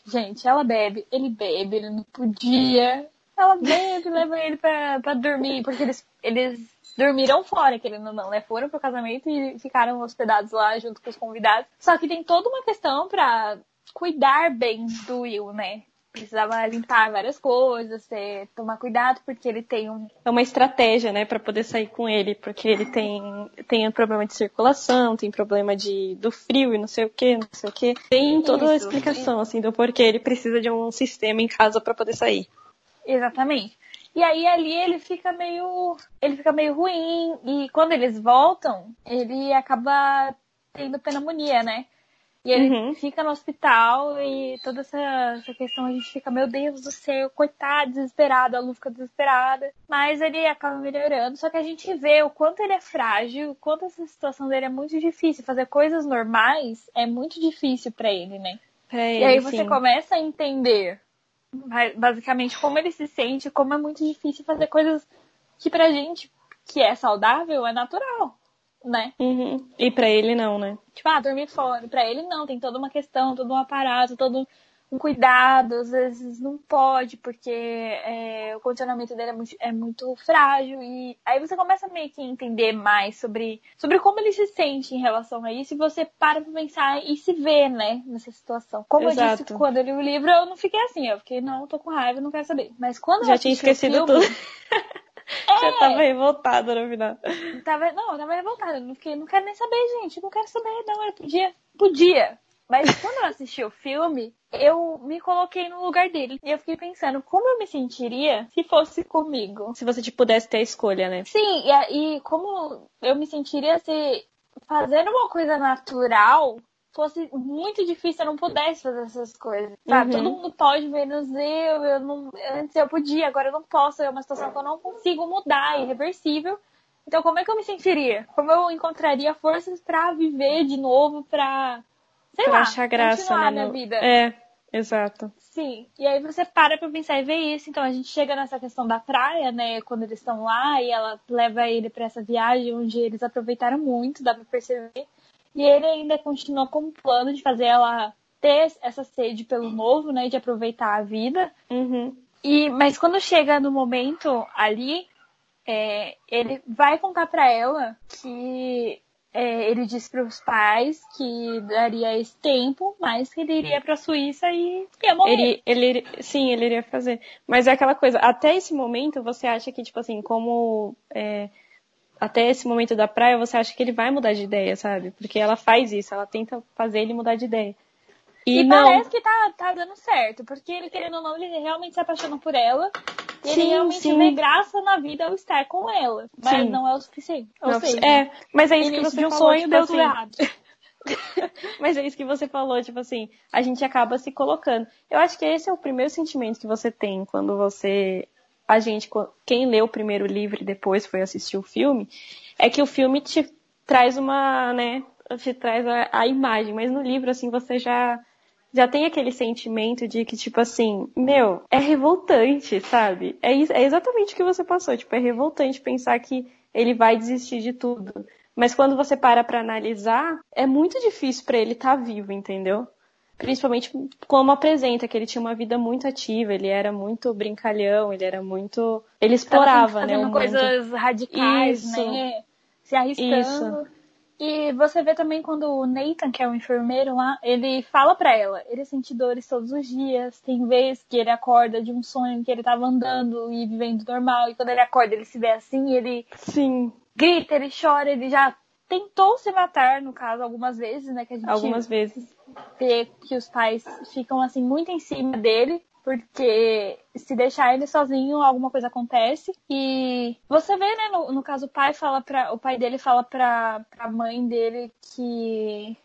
Speaker 3: gente, ela bebe, ele bebe, ele não podia. Ela bebe, leva ele pra, pra dormir, porque eles, eles dormiram fora, querendo ou não, né? Foram pro casamento e ficaram hospedados lá junto com os convidados. Só que tem toda uma questão pra cuidar bem do Will, né? Precisava limpar várias coisas, ter, tomar cuidado, porque ele tem um.
Speaker 4: É uma estratégia, né, para poder sair com ele, porque ele tem, tem um problema de circulação, tem problema de, do frio e não sei o que, não sei o que. Tem toda Isso, a explicação, assim, do porquê ele precisa de um sistema em casa para poder sair.
Speaker 3: Exatamente. E aí ali ele fica meio. ele fica meio ruim. E quando eles voltam, ele acaba tendo pneumonia, né? E ele uhum. fica no hospital e toda essa, essa questão a gente fica, meu Deus do céu, coitado, desesperado, a Lu fica desesperada. Mas ele acaba melhorando, só que a gente vê o quanto ele é frágil, o quanto essa situação dele é muito difícil. Fazer coisas normais é muito difícil para ele, né?
Speaker 4: Pra ele,
Speaker 3: e aí você
Speaker 4: sim.
Speaker 3: começa a entender basicamente como ele se sente, como é muito difícil fazer coisas que pra gente que é saudável é natural, né?
Speaker 4: Uhum. E pra ele não, né?
Speaker 3: Tipo, ah, dormir fora. Pra ele não, tem toda uma questão, todo um aparato, todo um cuidado, às vezes não pode, porque é, o condicionamento dele é muito, é muito, frágil. E aí você começa meio que a entender mais sobre, sobre como ele se sente em relação a isso, e você para pra pensar e se vê, né, nessa situação. Como Exato. eu disse, quando eu li o livro, eu não fiquei assim, eu fiquei, não, tô com raiva, não quero saber. Mas quando
Speaker 4: Já
Speaker 3: eu
Speaker 4: tinha esquecido
Speaker 3: filme,
Speaker 4: tudo. É, Já tava revoltada no final.
Speaker 3: Tava, não, eu tava revoltada. Não, fiquei, não quero nem saber, gente. Não quero saber, não. Eu podia. Podia. Mas quando eu assisti o filme, eu me coloquei no lugar dele. E eu fiquei pensando, como eu me sentiria se fosse comigo?
Speaker 4: Se você tipo, pudesse ter a escolha, né?
Speaker 3: Sim, e, e como eu me sentiria se fazendo uma coisa natural fosse muito difícil, eu não pudesse fazer essas coisas. Sabe? Uhum. Todo mundo pode, menos eu. eu não, antes eu podia, agora eu não posso. É uma situação que eu não consigo mudar, é irreversível. Então, como é que eu me sentiria? Como eu encontraria forças para viver de novo, para sei
Speaker 4: pra
Speaker 3: lá,
Speaker 4: achar graça
Speaker 3: né,
Speaker 4: na
Speaker 3: no... vida.
Speaker 4: É, exato.
Speaker 3: Sim, e aí você para pra pensar e vê isso. Então a gente chega nessa questão da praia, né? Quando eles estão lá e ela leva ele para essa viagem onde eles aproveitaram muito, dá pra perceber. E ele ainda continua com o plano de fazer ela ter essa sede pelo novo, né? De aproveitar a vida.
Speaker 4: Uhum.
Speaker 3: E, mas quando chega no momento ali, é, ele vai contar para ela que é, ele disse para os pais que daria esse tempo, mas que ele iria para a Suíça e ia morrer.
Speaker 4: Ele, ele, sim, ele iria fazer. Mas é aquela coisa, até esse momento você acha que, tipo assim, como é, até esse momento da praia, você acha que ele vai mudar de ideia, sabe? Porque ela faz isso, ela tenta fazer ele mudar de ideia.
Speaker 3: E, e não... parece que tá, tá dando certo, porque ele, querendo ou não, ele realmente se apaixona por ela. E sim, realmente sim. vê graça na vida ao estar com ela. Mas sim. não é o suficiente. Ou
Speaker 4: não,
Speaker 3: seja,
Speaker 4: é, mas é isso que você
Speaker 3: um
Speaker 4: falou,
Speaker 3: sonho
Speaker 4: tipo
Speaker 3: deu
Speaker 4: assim,
Speaker 3: tudo errado.
Speaker 4: mas é isso que você falou, tipo assim, a gente acaba se colocando. Eu acho que esse é o primeiro sentimento que você tem quando você. A gente, quem leu o primeiro livro e depois foi assistir o filme, é que o filme te traz uma, né, te traz a, a imagem, mas no livro, assim, você já já tem aquele sentimento de que, tipo assim, meu, é revoltante, sabe? É, é exatamente o que você passou. Tipo, é revoltante pensar que ele vai desistir de tudo. Mas quando você para pra analisar, é muito difícil para ele estar tá vivo, entendeu? Principalmente como apresenta que ele tinha uma vida muito ativa, ele era muito brincalhão, ele era muito. Ele explorava, né?
Speaker 3: Um coisas radicais, Isso. né? Se arriscando. Isso. E você vê também quando o Nathan, que é o enfermeiro lá, ele fala para ela, ele sente dores todos os dias, tem vezes que ele acorda de um sonho que ele tava andando e vivendo normal, e quando ele acorda ele se vê assim, ele
Speaker 4: Sim.
Speaker 3: grita, ele chora, ele já tentou se matar, no caso, algumas vezes, né, que a gente
Speaker 4: Algumas vezes.
Speaker 3: vê que os pais ficam assim muito em cima dele, porque se deixar ele sozinho, alguma coisa acontece. E você vê, né, no, no caso, o pai fala para o pai dele fala pra, pra mãe dele que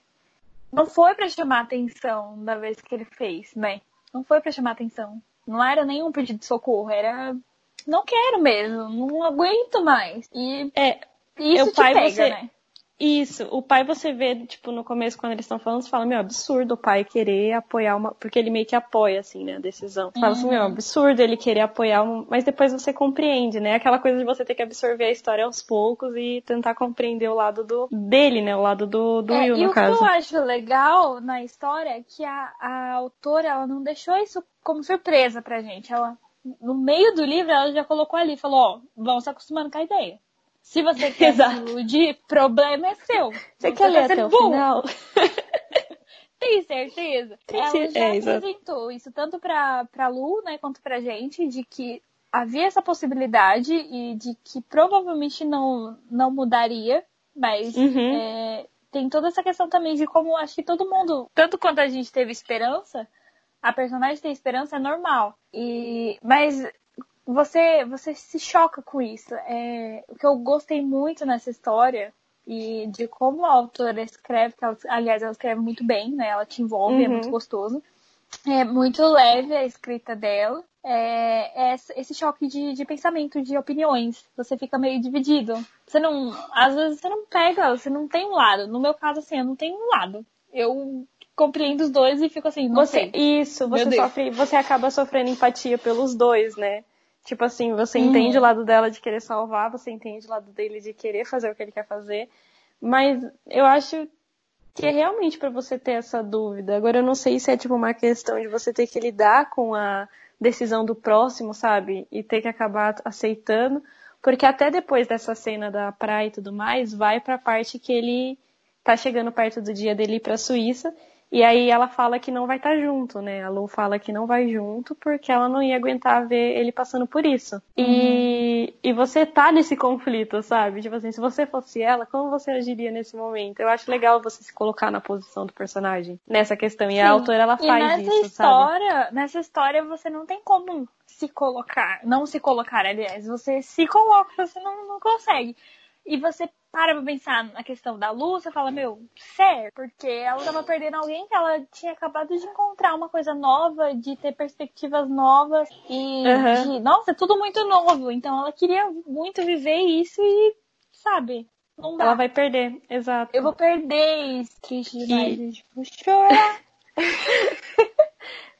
Speaker 3: não foi para chamar atenção da vez que ele fez, né? Não foi para chamar atenção. Não era nenhum pedido de socorro, era não quero mesmo, não aguento mais. E
Speaker 4: é,
Speaker 3: isso
Speaker 4: o pai
Speaker 3: pega,
Speaker 4: você,
Speaker 3: né?
Speaker 4: Isso, o pai você vê, tipo, no começo, quando eles estão falando, você fala, meu, absurdo o pai querer apoiar uma. Porque ele meio que apoia, assim, né, a decisão. Você uhum. fala assim, meu, uhum. absurdo ele querer apoiar uma. Mas depois você compreende, né? Aquela coisa de você ter que absorver a história aos poucos e tentar compreender o lado do dele, né? O lado do, do
Speaker 3: é,
Speaker 4: Will, no
Speaker 3: e
Speaker 4: caso.
Speaker 3: E o que eu acho legal na história é que a, a autora, ela não deixou isso como surpresa pra gente. Ela, no meio do livro, ela já colocou ali, falou, ó, vão se acostumando com a ideia. Se você quer Exato. se iludir, problema é seu.
Speaker 4: Você, você quer ler até o final?
Speaker 3: Tem certeza. Tem Ela já é, apresentou isso tanto pra, pra Lu, né, quanto pra gente, de que havia essa possibilidade e de que provavelmente não, não mudaria, mas uhum. é, tem toda essa questão também de como acho que todo mundo, tanto quanto a gente teve esperança, a personagem ter esperança é normal. E, mas você, você se choca com isso. É, o que eu gostei muito nessa história e de como a autora escreve, que ela, aliás, ela escreve muito bem, né? Ela te envolve, é uhum. é muito gostoso. É muito leve a escrita dela. É, é esse choque de, de pensamento, de opiniões. Você fica meio dividido. Você não. Às vezes você não pega, você não tem um lado. No meu caso, assim, eu não tenho um lado. Eu compreendo os dois e fico assim, não
Speaker 4: você,
Speaker 3: sei.
Speaker 4: Isso, você sofre, você acaba sofrendo empatia pelos dois, né? Tipo assim, você entende o lado dela de querer salvar, você entende o lado dele de querer fazer o que ele quer fazer. Mas eu acho que é realmente para você ter essa dúvida. Agora eu não sei se é tipo uma questão de você ter que lidar com a decisão do próximo, sabe? E ter que acabar aceitando, porque até depois dessa cena da praia e tudo mais, vai para a parte que ele tá chegando perto do dia dele ir para a Suíça e aí ela fala que não vai estar tá junto, né? A Lu fala que não vai junto porque ela não ia aguentar ver ele passando por isso. Uhum. E, e você tá nesse conflito, sabe? Tipo assim, se você fosse ela, como você agiria nesse momento? Eu acho legal você se colocar na posição do personagem nessa questão. E Sim. a autora ela faz
Speaker 3: e nessa
Speaker 4: isso,
Speaker 3: história,
Speaker 4: sabe?
Speaker 3: Nessa história você não tem como se colocar, não se colocar, aliás, você se coloca, você não, não consegue. E você para pra pensar na questão da Lu, você fala, meu, sério, porque ela tava perdendo alguém que ela tinha acabado de encontrar uma coisa nova, de ter perspectivas novas e uhum. de, nossa, é tudo muito novo. Então ela queria muito viver isso e, sabe, não dá.
Speaker 4: Ela vai perder, exato.
Speaker 3: Eu vou perder isso, triste demais, e... gente. Vou chorar.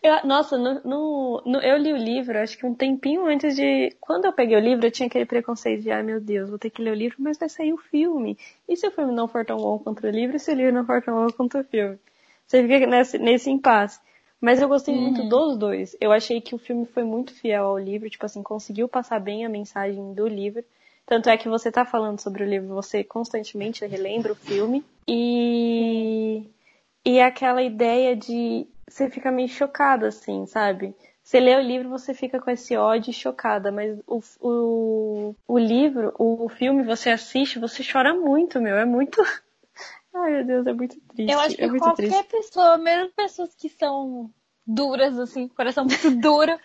Speaker 4: Eu, nossa, no, no, no, eu li o livro, acho que um tempinho antes de. Quando eu peguei o livro, eu tinha aquele preconceito de, ai meu Deus, vou ter que ler o livro, mas vai sair o filme. E se o filme não for tão bom quanto o livro, e se o livro não for tão bom quanto o filme? Você fica nesse, nesse impasse. Mas eu gostei uhum. muito dos dois. Eu achei que o filme foi muito fiel ao livro, tipo assim, conseguiu passar bem a mensagem do livro. Tanto é que você tá falando sobre o livro, você constantemente relembra o filme. E. E aquela ideia de. Você fica meio chocada, assim, sabe? Você lê o livro, você fica com esse ódio chocada, mas o, o, o livro, o filme, você assiste, você chora muito, meu. É muito. Ai, meu Deus, é muito triste.
Speaker 3: Eu acho que
Speaker 4: é
Speaker 3: qualquer
Speaker 4: triste.
Speaker 3: pessoa, mesmo pessoas que são duras, assim, coração muito duro,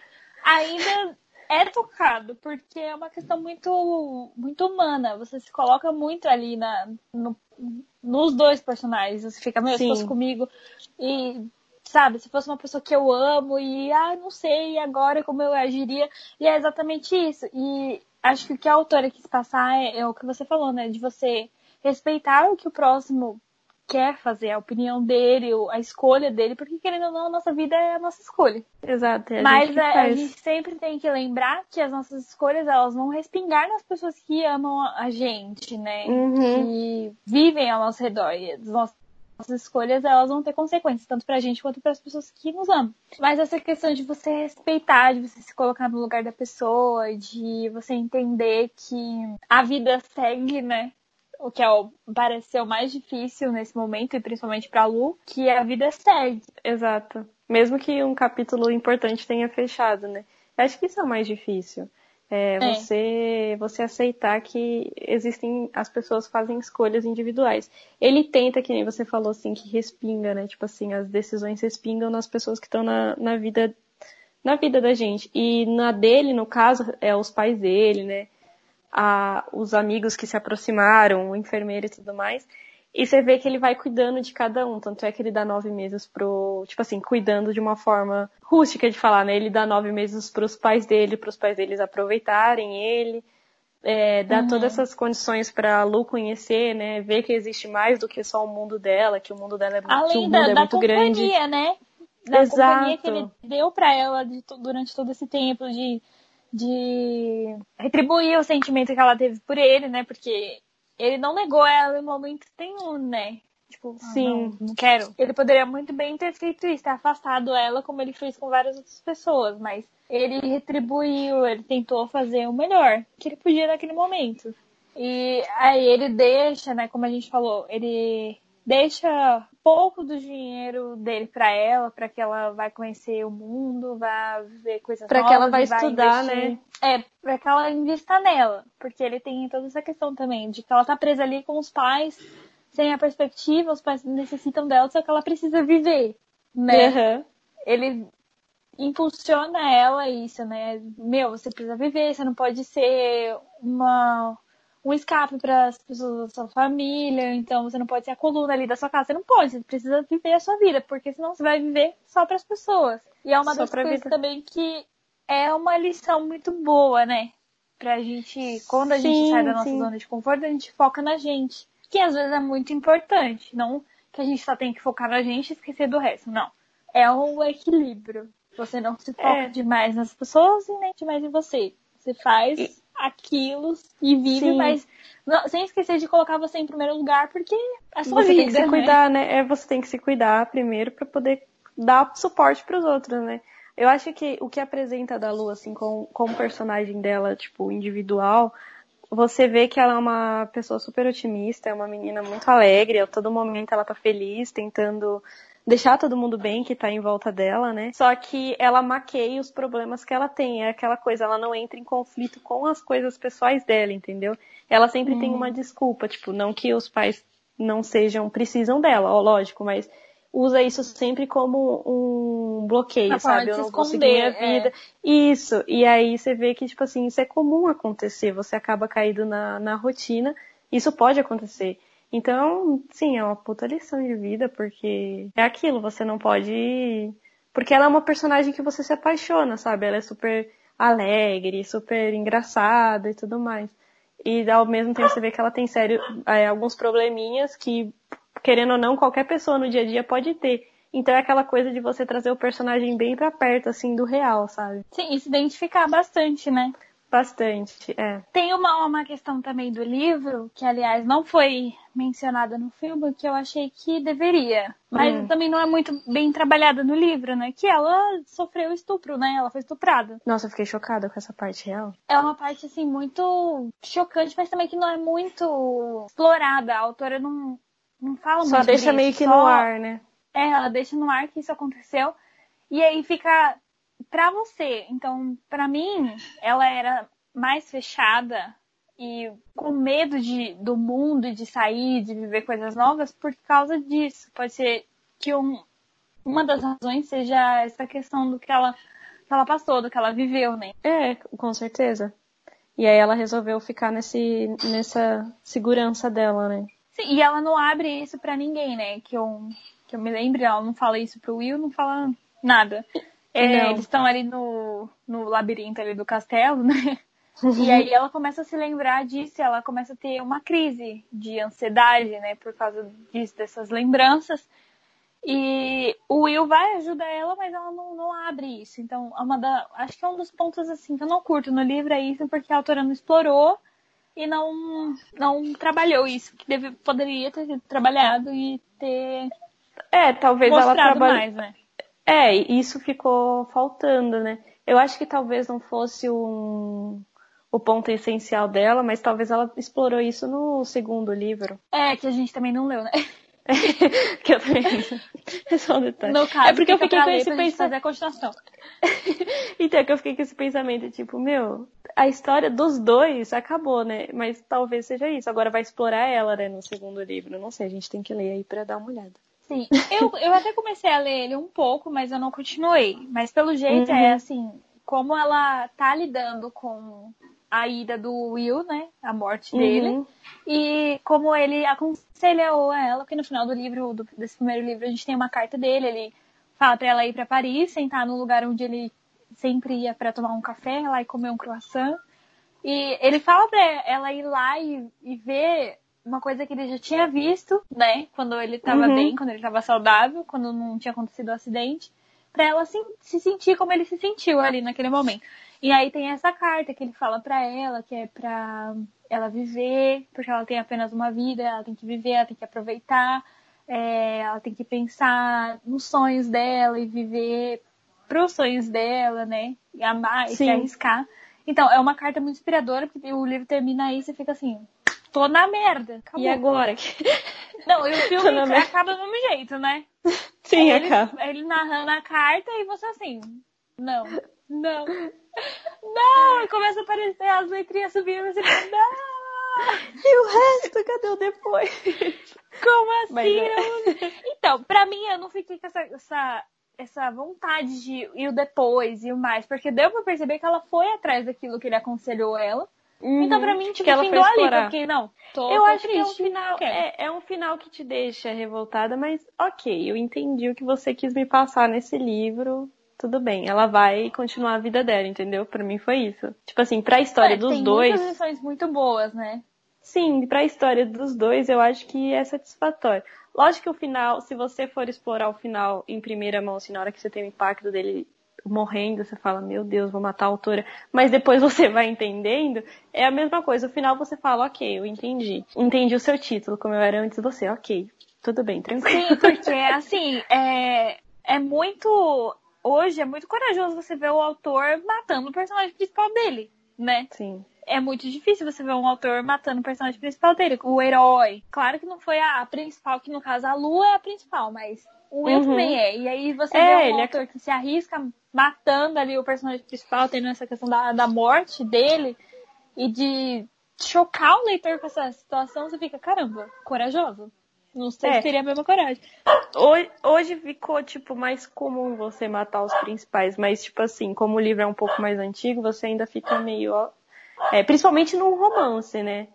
Speaker 3: ainda é tocado, porque é uma questão muito, muito humana. Você se coloca muito ali na, no, nos dois personagens. Você fica, meu, se fosse comigo e, sabe, se fosse uma pessoa que eu amo e, ah, não sei agora como eu agiria. E é exatamente isso. E acho que o que a autora quis passar é, é o que você falou, né? De você respeitar o que o próximo quer fazer, a opinião dele, a escolha dele, porque querendo ou não, a nossa vida é a nossa escolha.
Speaker 4: Exato. É
Speaker 3: Mas
Speaker 4: gente
Speaker 3: a, a, gente sempre tem que lembrar que as nossas escolhas, elas vão respingar nas pessoas que amam a gente, né?
Speaker 4: Uhum.
Speaker 3: Que vivem ao nosso redor. E as nossas nossas escolhas, elas vão ter consequências, tanto pra gente quanto para as pessoas que nos amam. Mas essa questão de você respeitar, de você se colocar no lugar da pessoa, de você entender que a vida segue, né? o que é o, pareceu mais difícil nesse momento, e principalmente pra Lu, que a vida segue.
Speaker 4: Exato. Mesmo que um capítulo importante tenha fechado, né? Eu acho que isso é o mais difícil. É,
Speaker 3: É.
Speaker 4: Você, você aceitar que existem, as pessoas fazem escolhas individuais. Ele tenta, que nem você falou, assim, que respinga, né? Tipo assim, as decisões respingam nas pessoas que estão na, na vida, na vida da gente. E na dele, no caso, é os pais dele, né? a, os amigos que se aproximaram, o enfermeiro e tudo mais. E você vê que ele vai cuidando de cada um. Tanto é que ele dá nove meses pro. Tipo assim, cuidando de uma forma rústica de falar, né? Ele dá nove meses pros pais dele, pros pais deles aproveitarem ele. É, dá
Speaker 3: Uhum.
Speaker 4: todas essas condições pra Lu conhecer, né? Ver que existe mais do que só o mundo dela, que o mundo dela é, que o
Speaker 3: Além
Speaker 4: mundo
Speaker 3: da,
Speaker 4: é
Speaker 3: da
Speaker 4: muito grande.
Speaker 3: companhia, né? Da
Speaker 4: Exato.
Speaker 3: companhia que ele deu pra ela de durante todo esse tempo de, de retribuir o sentimento que ela teve por ele, né? Porque ele não negou ela em momento nenhum, né? Tipo, ah,
Speaker 4: Sim.
Speaker 3: não, não quero. Ele poderia muito bem ter feito isso, ter afastado ela como ele fez com várias outras pessoas, mas ele retribuiu, ele tentou fazer o melhor que ele podia naquele momento. E aí ele deixa, né, como a gente falou, ele deixa pouco do dinheiro dele pra ela, pra que ela vai conhecer o mundo, vai ver coisas
Speaker 4: Pra que
Speaker 3: novas,
Speaker 4: ela vai estudar,
Speaker 3: investir.
Speaker 4: né?
Speaker 3: É, pra que ela invista nela, porque ele tem toda essa questão também de que ela tá presa ali com os pais, sem a perspectiva, os pais necessitam dela, só que ela precisa viver, né?
Speaker 4: Aham.
Speaker 3: ele impulsiona ela isso, né? Meu, você precisa viver, você não pode ser uma um escape para as pessoas da sua família, então você não pode ser a coluna ali da sua casa, você não pode, você precisa viver a sua vida, porque senão você vai viver só para as pessoas. E é uma
Speaker 4: Só
Speaker 3: das coisas
Speaker 4: vida.
Speaker 3: também que é uma lição muito boa, né? Pra gente, quando a gente
Speaker 4: Sim,
Speaker 3: sai da nossa
Speaker 4: sim.
Speaker 3: zona de conforto, a gente foca na gente, que às vezes é muito importante, não que a gente só tem que focar na gente e esquecer do resto, não é um equilíbrio. Você não se foca
Speaker 4: É.
Speaker 3: demais nas pessoas e nem demais em você. Você faz
Speaker 4: E-
Speaker 3: aquilo e vive,
Speaker 4: Sim.
Speaker 3: mas não- sem esquecer de colocar você em primeiro lugar, porque é a sua
Speaker 4: você
Speaker 3: vida,
Speaker 4: tem que se
Speaker 3: né?
Speaker 4: cuidar, né? É, você tem que se cuidar primeiro pra poder dar suporte pros outros, né? Eu acho que o que apresenta da Lu, assim, com, com o personagem dela, tipo, individual, você vê que ela é uma pessoa super otimista, é uma menina muito alegre, a todo momento ela tá feliz, tentando deixar todo mundo bem que tá em volta dela, né? Só que ela maqueia os problemas que ela tem, é aquela coisa, ela não entra em conflito com as coisas pessoais dela, entendeu? Ela sempre tem
Speaker 3: Hum.
Speaker 4: uma desculpa, tipo, não que os pais não sejam, precisam dela, ó, lógico, mas usa isso sempre como um bloqueio,
Speaker 3: forma
Speaker 4: sabe? Eu não
Speaker 3: esconder,
Speaker 4: minha vida. Isso. E aí você vê que, tipo assim, isso é comum acontecer. Você acaba caído na, na rotina. Isso pode acontecer. Então, sim, é uma puta lição de vida, porque é aquilo, você não pode. Porque ela é uma personagem que você se apaixona, sabe? Ela é super alegre, super engraçada e tudo mais. E ao mesmo tempo você vê que ela tem sério é, alguns probleminhas que, querendo ou não, qualquer pessoa no dia a dia pode ter. Então é aquela coisa de você trazer o personagem bem pra perto, assim, do real, sabe?
Speaker 3: Sim, e se identificar bastante, né?
Speaker 4: Bastante, é.
Speaker 3: Tem uma, uma questão também do livro, que aliás não foi mencionada no filme, que eu achei que deveria. Mas hum. também não é muito bem trabalhada no livro, né? Que ela sofreu estupro, né? Ela foi estuprada.
Speaker 4: Nossa, eu fiquei chocada com essa parte real.
Speaker 3: É uma parte, assim, muito chocante, mas também que não é muito explorada. A autora não, não fala
Speaker 4: Só
Speaker 3: muito
Speaker 4: deixa meio que
Speaker 3: Só...
Speaker 4: no ar, né?
Speaker 3: É, ela deixa no ar que isso aconteceu. E aí fica pra você. Então, pra mim, ela era mais fechada e com medo de, do mundo, de sair, de viver coisas novas por causa disso. Pode ser que um, uma das razões seja essa questão do que ela, que ela passou, do que ela viveu, né?
Speaker 4: É, com certeza. E aí ela resolveu ficar nesse, nessa segurança dela, né?
Speaker 3: Sim, e ela não abre isso para ninguém, né? Que eu, que eu me lembre, ela não fala isso pro Will, não fala nada. É, eles estão ali no, no labirinto ali do castelo, né? E aí ela começa a se lembrar disso, ela começa a ter uma crise de ansiedade, né, por causa disso, dessas lembranças. E o Will vai ajudar ela, mas ela não, não abre isso. Então, é uma da, acho que é um dos pontos assim que eu não curto no livro é isso, porque a autora não explorou e não não trabalhou isso que deve, poderia ter trabalhado e ter
Speaker 4: é, talvez ela trabalhe
Speaker 3: mais, né?
Speaker 4: É, isso ficou faltando, né? Eu acho que talvez não fosse um, o ponto essencial dela, mas talvez ela explorou isso no segundo livro.
Speaker 3: É, que a gente também não leu, né?
Speaker 4: que eu também. É só um detalhe.
Speaker 3: No caso,
Speaker 4: é porque eu fiquei com esse
Speaker 3: pensamento.
Speaker 4: então, é que eu fiquei com esse pensamento, tipo, meu, a história dos dois acabou, né? Mas talvez seja isso. Agora vai explorar ela, né, no segundo livro. Não sei, a gente tem que ler aí pra dar uma olhada.
Speaker 3: Sim, eu, eu até comecei a ler ele um pouco, mas eu não continuei. Mas pelo jeito é
Speaker 4: Uhum.
Speaker 3: é assim, como ela tá lidando com a ida do Will, né? A morte dele.
Speaker 4: Uhum.
Speaker 3: E como ele aconselhou ela, porque no final do livro, do- desse primeiro livro, a gente tem uma carta dele, ele fala pra ela ir pra Paris, sentar no lugar onde ele sempre ia pra tomar um café, lá e comer um croissant. E ele fala pra ela ir lá e, e ver uma coisa que ele já tinha visto, né? Quando ele tava
Speaker 4: Uhum.
Speaker 3: bem, quando ele tava saudável, quando não tinha acontecido o acidente. Pra ela se, se sentir como ele se sentiu ali naquele momento. E aí tem essa carta que ele fala pra ela, que é pra ela viver, porque ela tem apenas uma vida, ela tem que viver, ela tem que aproveitar, é, ela tem que pensar nos sonhos dela e viver pros sonhos dela, né? E amar e se arriscar. Então, é uma carta muito inspiradora, porque o livro termina aí e você fica assim, tô na merda. Acabou.
Speaker 4: E agora?
Speaker 3: Não, e o filme
Speaker 4: na
Speaker 3: acaba do mesmo jeito, né?
Speaker 4: Sim,
Speaker 3: ele,
Speaker 4: acaba.
Speaker 3: ele narrando a carta e você assim, não, não, não, e começa a aparecer as letrinhas subindo e você fica, não,
Speaker 4: E o resto, cadê o depois?
Speaker 3: como assim?
Speaker 4: Mas é.
Speaker 3: Eu- Então, pra mim, eu não fiquei com essa, essa, essa vontade de ir o depois e o mais, porque deu pra perceber que ela foi atrás daquilo que ele aconselhou ela. Então, pra mim, tipo,
Speaker 4: Uhum. que ela
Speaker 3: findou ali,
Speaker 4: explorar.
Speaker 3: porque não, tô,
Speaker 4: Eu
Speaker 3: tô
Speaker 4: acho que é um
Speaker 3: triste,
Speaker 4: final, é, é um final que te deixa revoltada, mas ok, eu entendi o que você quis me passar nesse livro. Tudo bem, ela vai continuar a vida dela, entendeu? Pra mim foi isso. Tipo assim, pra história
Speaker 3: É,
Speaker 4: dos
Speaker 3: tem
Speaker 4: dois,
Speaker 3: muitas lições muito boas, né?
Speaker 4: sim, pra história dos dois eu acho que é satisfatório. Lógico que o final, se você for explorar o final em primeira mão, assim, na hora que você tem o impacto dele morrendo, você fala, meu Deus, vou matar a autora. Mas depois você vai entendendo, é a mesma coisa. No final você fala, ok, eu entendi. Entendi o seu título, como eu era antes de você, ok. Tudo bem, tranquilo.
Speaker 3: Sim, porque assim, é, é muito. Hoje é muito corajoso você ver o autor matando o personagem principal dele, né?
Speaker 4: Sim.
Speaker 3: É muito difícil você ver um autor matando o personagem principal dele, o herói. Claro que não foi a, a principal, que no caso a Lu é a principal, mas o Will
Speaker 4: Uhum.
Speaker 3: também é. E aí você
Speaker 4: É,
Speaker 3: vê um
Speaker 4: ele é-
Speaker 3: autor que se arrisca matando ali o personagem principal, tendo essa questão da, da morte dele e de chocar o leitor com essa situação, você fica, caramba, corajoso. Não sei
Speaker 4: É.
Speaker 3: se teria a mesma coragem.
Speaker 4: Hoje, hoje ficou, tipo, mais comum você matar os principais, mas, tipo assim, como o livro é um pouco mais antigo, você ainda fica meio, ó, é, principalmente num romance, né?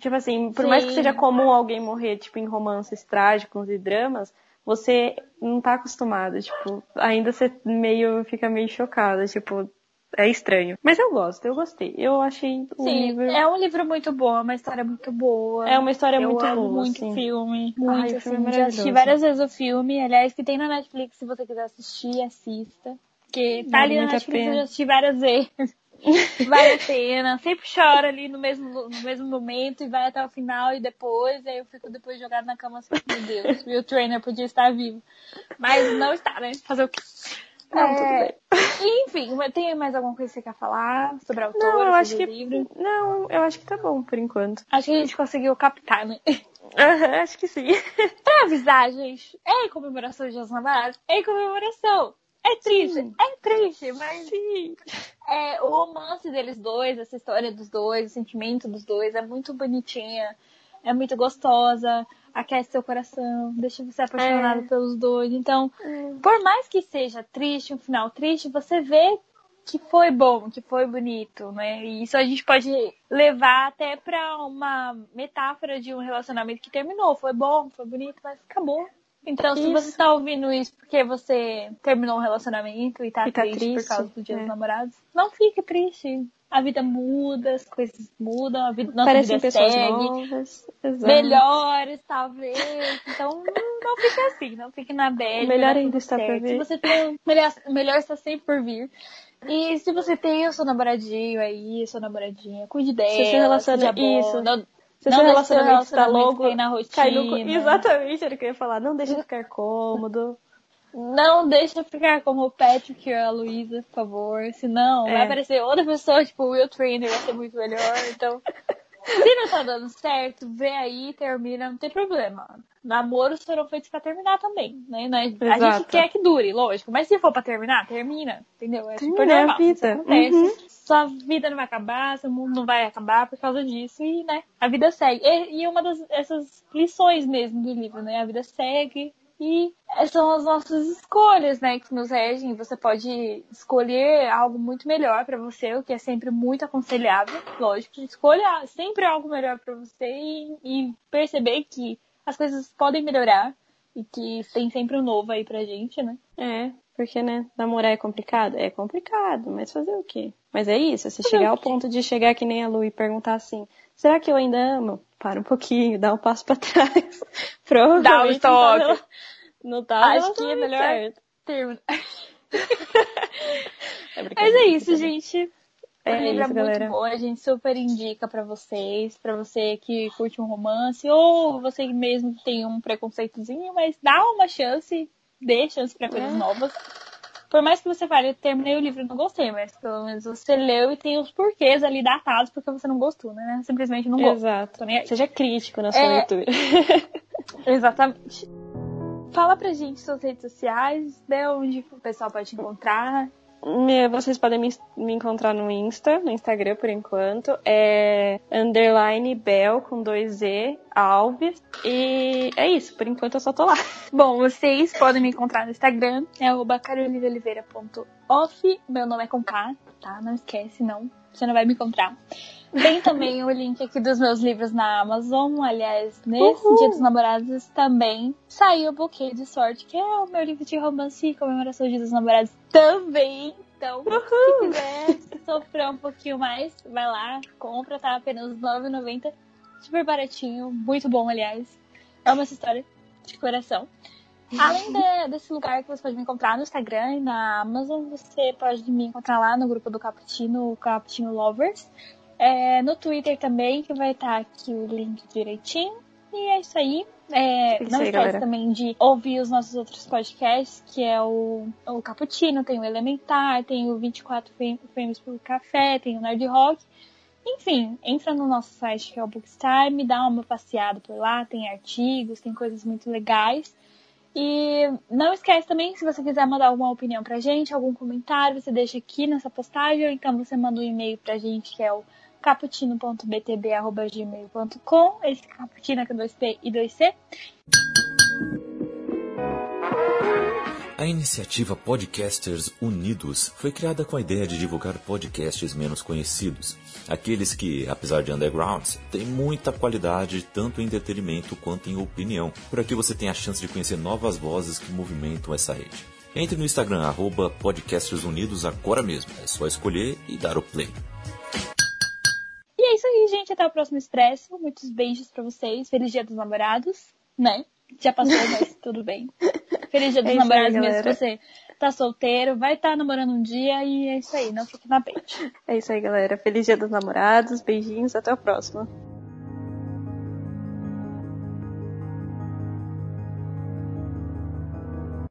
Speaker 4: Tipo assim, por mais que
Speaker 3: Sim.
Speaker 4: seja comum alguém morrer, tipo, em romances trágicos e dramas, você não tá acostumado, tipo, ainda você meio, fica meio chocada, tipo, é estranho. Mas eu gosto, eu gostei. Eu achei o
Speaker 3: Sim,
Speaker 4: livro...
Speaker 3: é um livro muito bom, é uma história muito boa.
Speaker 4: É uma história
Speaker 3: eu
Speaker 4: muito boa,
Speaker 3: muito
Speaker 4: assim.
Speaker 3: filme,
Speaker 4: Ai,
Speaker 3: muito
Speaker 4: o
Speaker 3: assim.
Speaker 4: filme é
Speaker 3: Já assisti várias vezes o filme, aliás, que tem na Netflix, se você quiser assistir, assista. Porque tá ali na Netflix, eu já assisti várias vezes. Vale a pena. Sempre chora ali no mesmo, no mesmo momento e vai até o final e depois, aí eu fico depois jogado na cama assim, meu Deus, o trainer podia estar vivo. Mas não está, né? Fazer o quê?
Speaker 4: Não, é... tudo bem.
Speaker 3: Enfim, tem mais alguma coisa que você quer falar sobre a autora,
Speaker 4: não, eu acho que
Speaker 3: livro?
Speaker 4: Não, eu acho que tá bom por enquanto.
Speaker 3: Acho que a gente conseguiu captar, né?
Speaker 4: Uhum, acho que sim.
Speaker 3: pra avisar, gente, é comemoração de Namorados, é comemoração. É triste, sim. é triste, mas
Speaker 4: sim.
Speaker 3: É, o romance deles dois, essa história dos dois, o sentimento dos dois é muito bonitinha, é muito gostosa, aquece seu coração, deixa você apaixonado é. pelos dois. Então, é. por mais que seja triste, um final triste, você vê que foi bom, que foi bonito, né? E isso a gente pode levar até para uma metáfora de um relacionamento que terminou. Foi bom, foi bonito, mas acabou. Então, isso. se você está ouvindo isso porque você terminou um relacionamento e tá,
Speaker 4: e tá
Speaker 3: triste,
Speaker 4: triste,
Speaker 3: por causa do dia
Speaker 4: é.
Speaker 3: dos namorados, não fique triste. A vida muda, as coisas mudam, a vida, nossa
Speaker 4: Parecem
Speaker 3: vida
Speaker 4: pessoas
Speaker 3: segue.
Speaker 4: novas.
Speaker 3: Melhores, talvez. Então, não fique assim, não fique na bad.
Speaker 4: Melhor ainda está por
Speaker 3: certo.
Speaker 4: vir.
Speaker 3: Se você tem, melhor, melhor está sempre por vir. E se você tem o seu namoradinho aí, sua namoradinha, cuide dela.
Speaker 4: Se você relaciona isso.
Speaker 3: Não,
Speaker 4: Se
Speaker 3: não
Speaker 4: seu relacionamento está
Speaker 3: cair na rotina.
Speaker 4: no... Exatamente, era o que eu ia falar. Não deixe ficar cômodo.
Speaker 3: Não deixa ficar como o Patrick ou a Luísa, por favor. Senão
Speaker 4: É.
Speaker 3: vai aparecer outra pessoa, tipo o Will Trainer, vai ser muito melhor. Então, se não tá dando certo, vê aí, termina, não tem problema. Namoros foram feitos pra terminar também, né? Nós- A gente
Speaker 4: Exato.
Speaker 3: quer que dure, lógico. Mas se for pra terminar, termina. Entendeu? É super
Speaker 4: Termina, é a
Speaker 3: normal. Isso
Speaker 4: vida.
Speaker 3: acontece.
Speaker 4: Uhum.
Speaker 3: Sua vida não vai acabar, seu mundo não vai acabar por causa disso. E, né, a vida segue. E, e uma das essas lições mesmo do livro, né? A vida segue. E são as nossas escolhas, né, que nos regem. Você pode escolher algo muito melhor pra você, o que é sempre muito aconselhável, lógico. Escolha sempre algo melhor pra você e, e perceber que as coisas podem melhorar e que tem sempre um novo aí pra gente, né?
Speaker 4: É, porque, né, namorar é complicado? É complicado, mas fazer o quê? Mas é isso, se
Speaker 3: Fazer
Speaker 4: chegar ao ponto de chegar que nem a Lu e perguntar assim, será que eu ainda amo? Para um pouquinho, dá um passo pra trás. Provavelmente
Speaker 3: Dá um
Speaker 4: tá
Speaker 3: toque.
Speaker 4: Não tá
Speaker 3: Acho que é melhor
Speaker 4: certo.
Speaker 3: terminar.
Speaker 4: É
Speaker 3: Mas é isso,
Speaker 4: brincadeira.
Speaker 3: gente.
Speaker 4: É
Speaker 3: livro
Speaker 4: isso,
Speaker 3: é
Speaker 4: galera.
Speaker 3: muito bom, a gente super indica pra vocês, pra você que curte um romance, ou você mesmo tem um preconceitozinho, mas dá uma chance, dê chance pra coisas
Speaker 4: É.
Speaker 3: novas. Por mais que você fale, eu terminei o livro e não gostei, mas pelo menos você leu e tem os porquês ali datados porque você não gostou, né? Simplesmente não gostou.
Speaker 4: Exato.
Speaker 3: Nem.
Speaker 4: Seja crítico na sua
Speaker 3: É.
Speaker 4: leitura.
Speaker 3: Exatamente. Fala pra gente suas redes sociais, né, onde o pessoal pode te encontrar.
Speaker 4: Me- Vocês podem me, me encontrar no Insta, no Instagram por enquanto. É underline Bel com dois Z, Alves. E é isso, por enquanto eu só tô lá.
Speaker 3: Bom, vocês podem me encontrar no Instagram, é carolinaoliveira.off. Meu nome é com K, tá? Não esquece, não. Você não vai me encontrar. Tem também o link aqui dos meus livros na Amazon. Aliás, nesse
Speaker 4: Uhul.
Speaker 3: Dia dos Namorados também saiu o Buquê de Sorte, que é o meu livro de romance e comemoração do Dia dos Namorados também. Então, se quiser sofrer um pouquinho mais, vai lá, compra, tá apenas R$ 9,90. Super baratinho, muito bom, aliás. Amo essa história de coração. Além de- desse lugar que você pode me encontrar no Instagram e na Amazon, você pode me encontrar lá no grupo do Cappuccino, Cappuccino Lovers. É, no Twitter também, que vai estar aqui o link direitinho. E é isso aí. É,
Speaker 4: Isso
Speaker 3: não
Speaker 4: aí,
Speaker 3: esquece
Speaker 4: galera.
Speaker 3: também de ouvir os nossos outros podcasts, que é o, o Cappuccino, tem o Elementar, tem o 24 Fam- Frames por Café, tem o Nerd Rock. Enfim, entra no nosso site que é o Bookstime, dá uma passeada por lá, tem artigos, tem coisas muito legais. E não esquece também, se você quiser mandar alguma opinião pra gente, algum comentário, você deixa aqui nessa postagem, ou então você manda um e-mail pra gente, que é o caputino.btb.gmail.com Esse caputino com 2P e 2C.
Speaker 1: A iniciativa Podcasters Unidos foi criada com a ideia de divulgar podcasts menos conhecidos, aqueles que, apesar de undergrounds, têm muita qualidade tanto em entretenimento quanto em opinião. Por aqui você tem a chance de conhecer novas vozes que movimentam essa rede. Entre no Instagram, arroba Podcasters Unidos agora mesmo. É só escolher e dar o play.
Speaker 3: Gente. Até o próximo Expresso. Muitos beijos pra vocês. Feliz Dia dos Namorados, né? Já passou, mas tudo bem. Feliz Dia dos
Speaker 4: É isso aí,
Speaker 3: Namorados mesmo você tá solteiro, vai estar tá namorando um dia e é isso aí, não fique na pente.
Speaker 4: É isso aí, galera. Feliz dia dos namorados, beijinhos, até o próximo.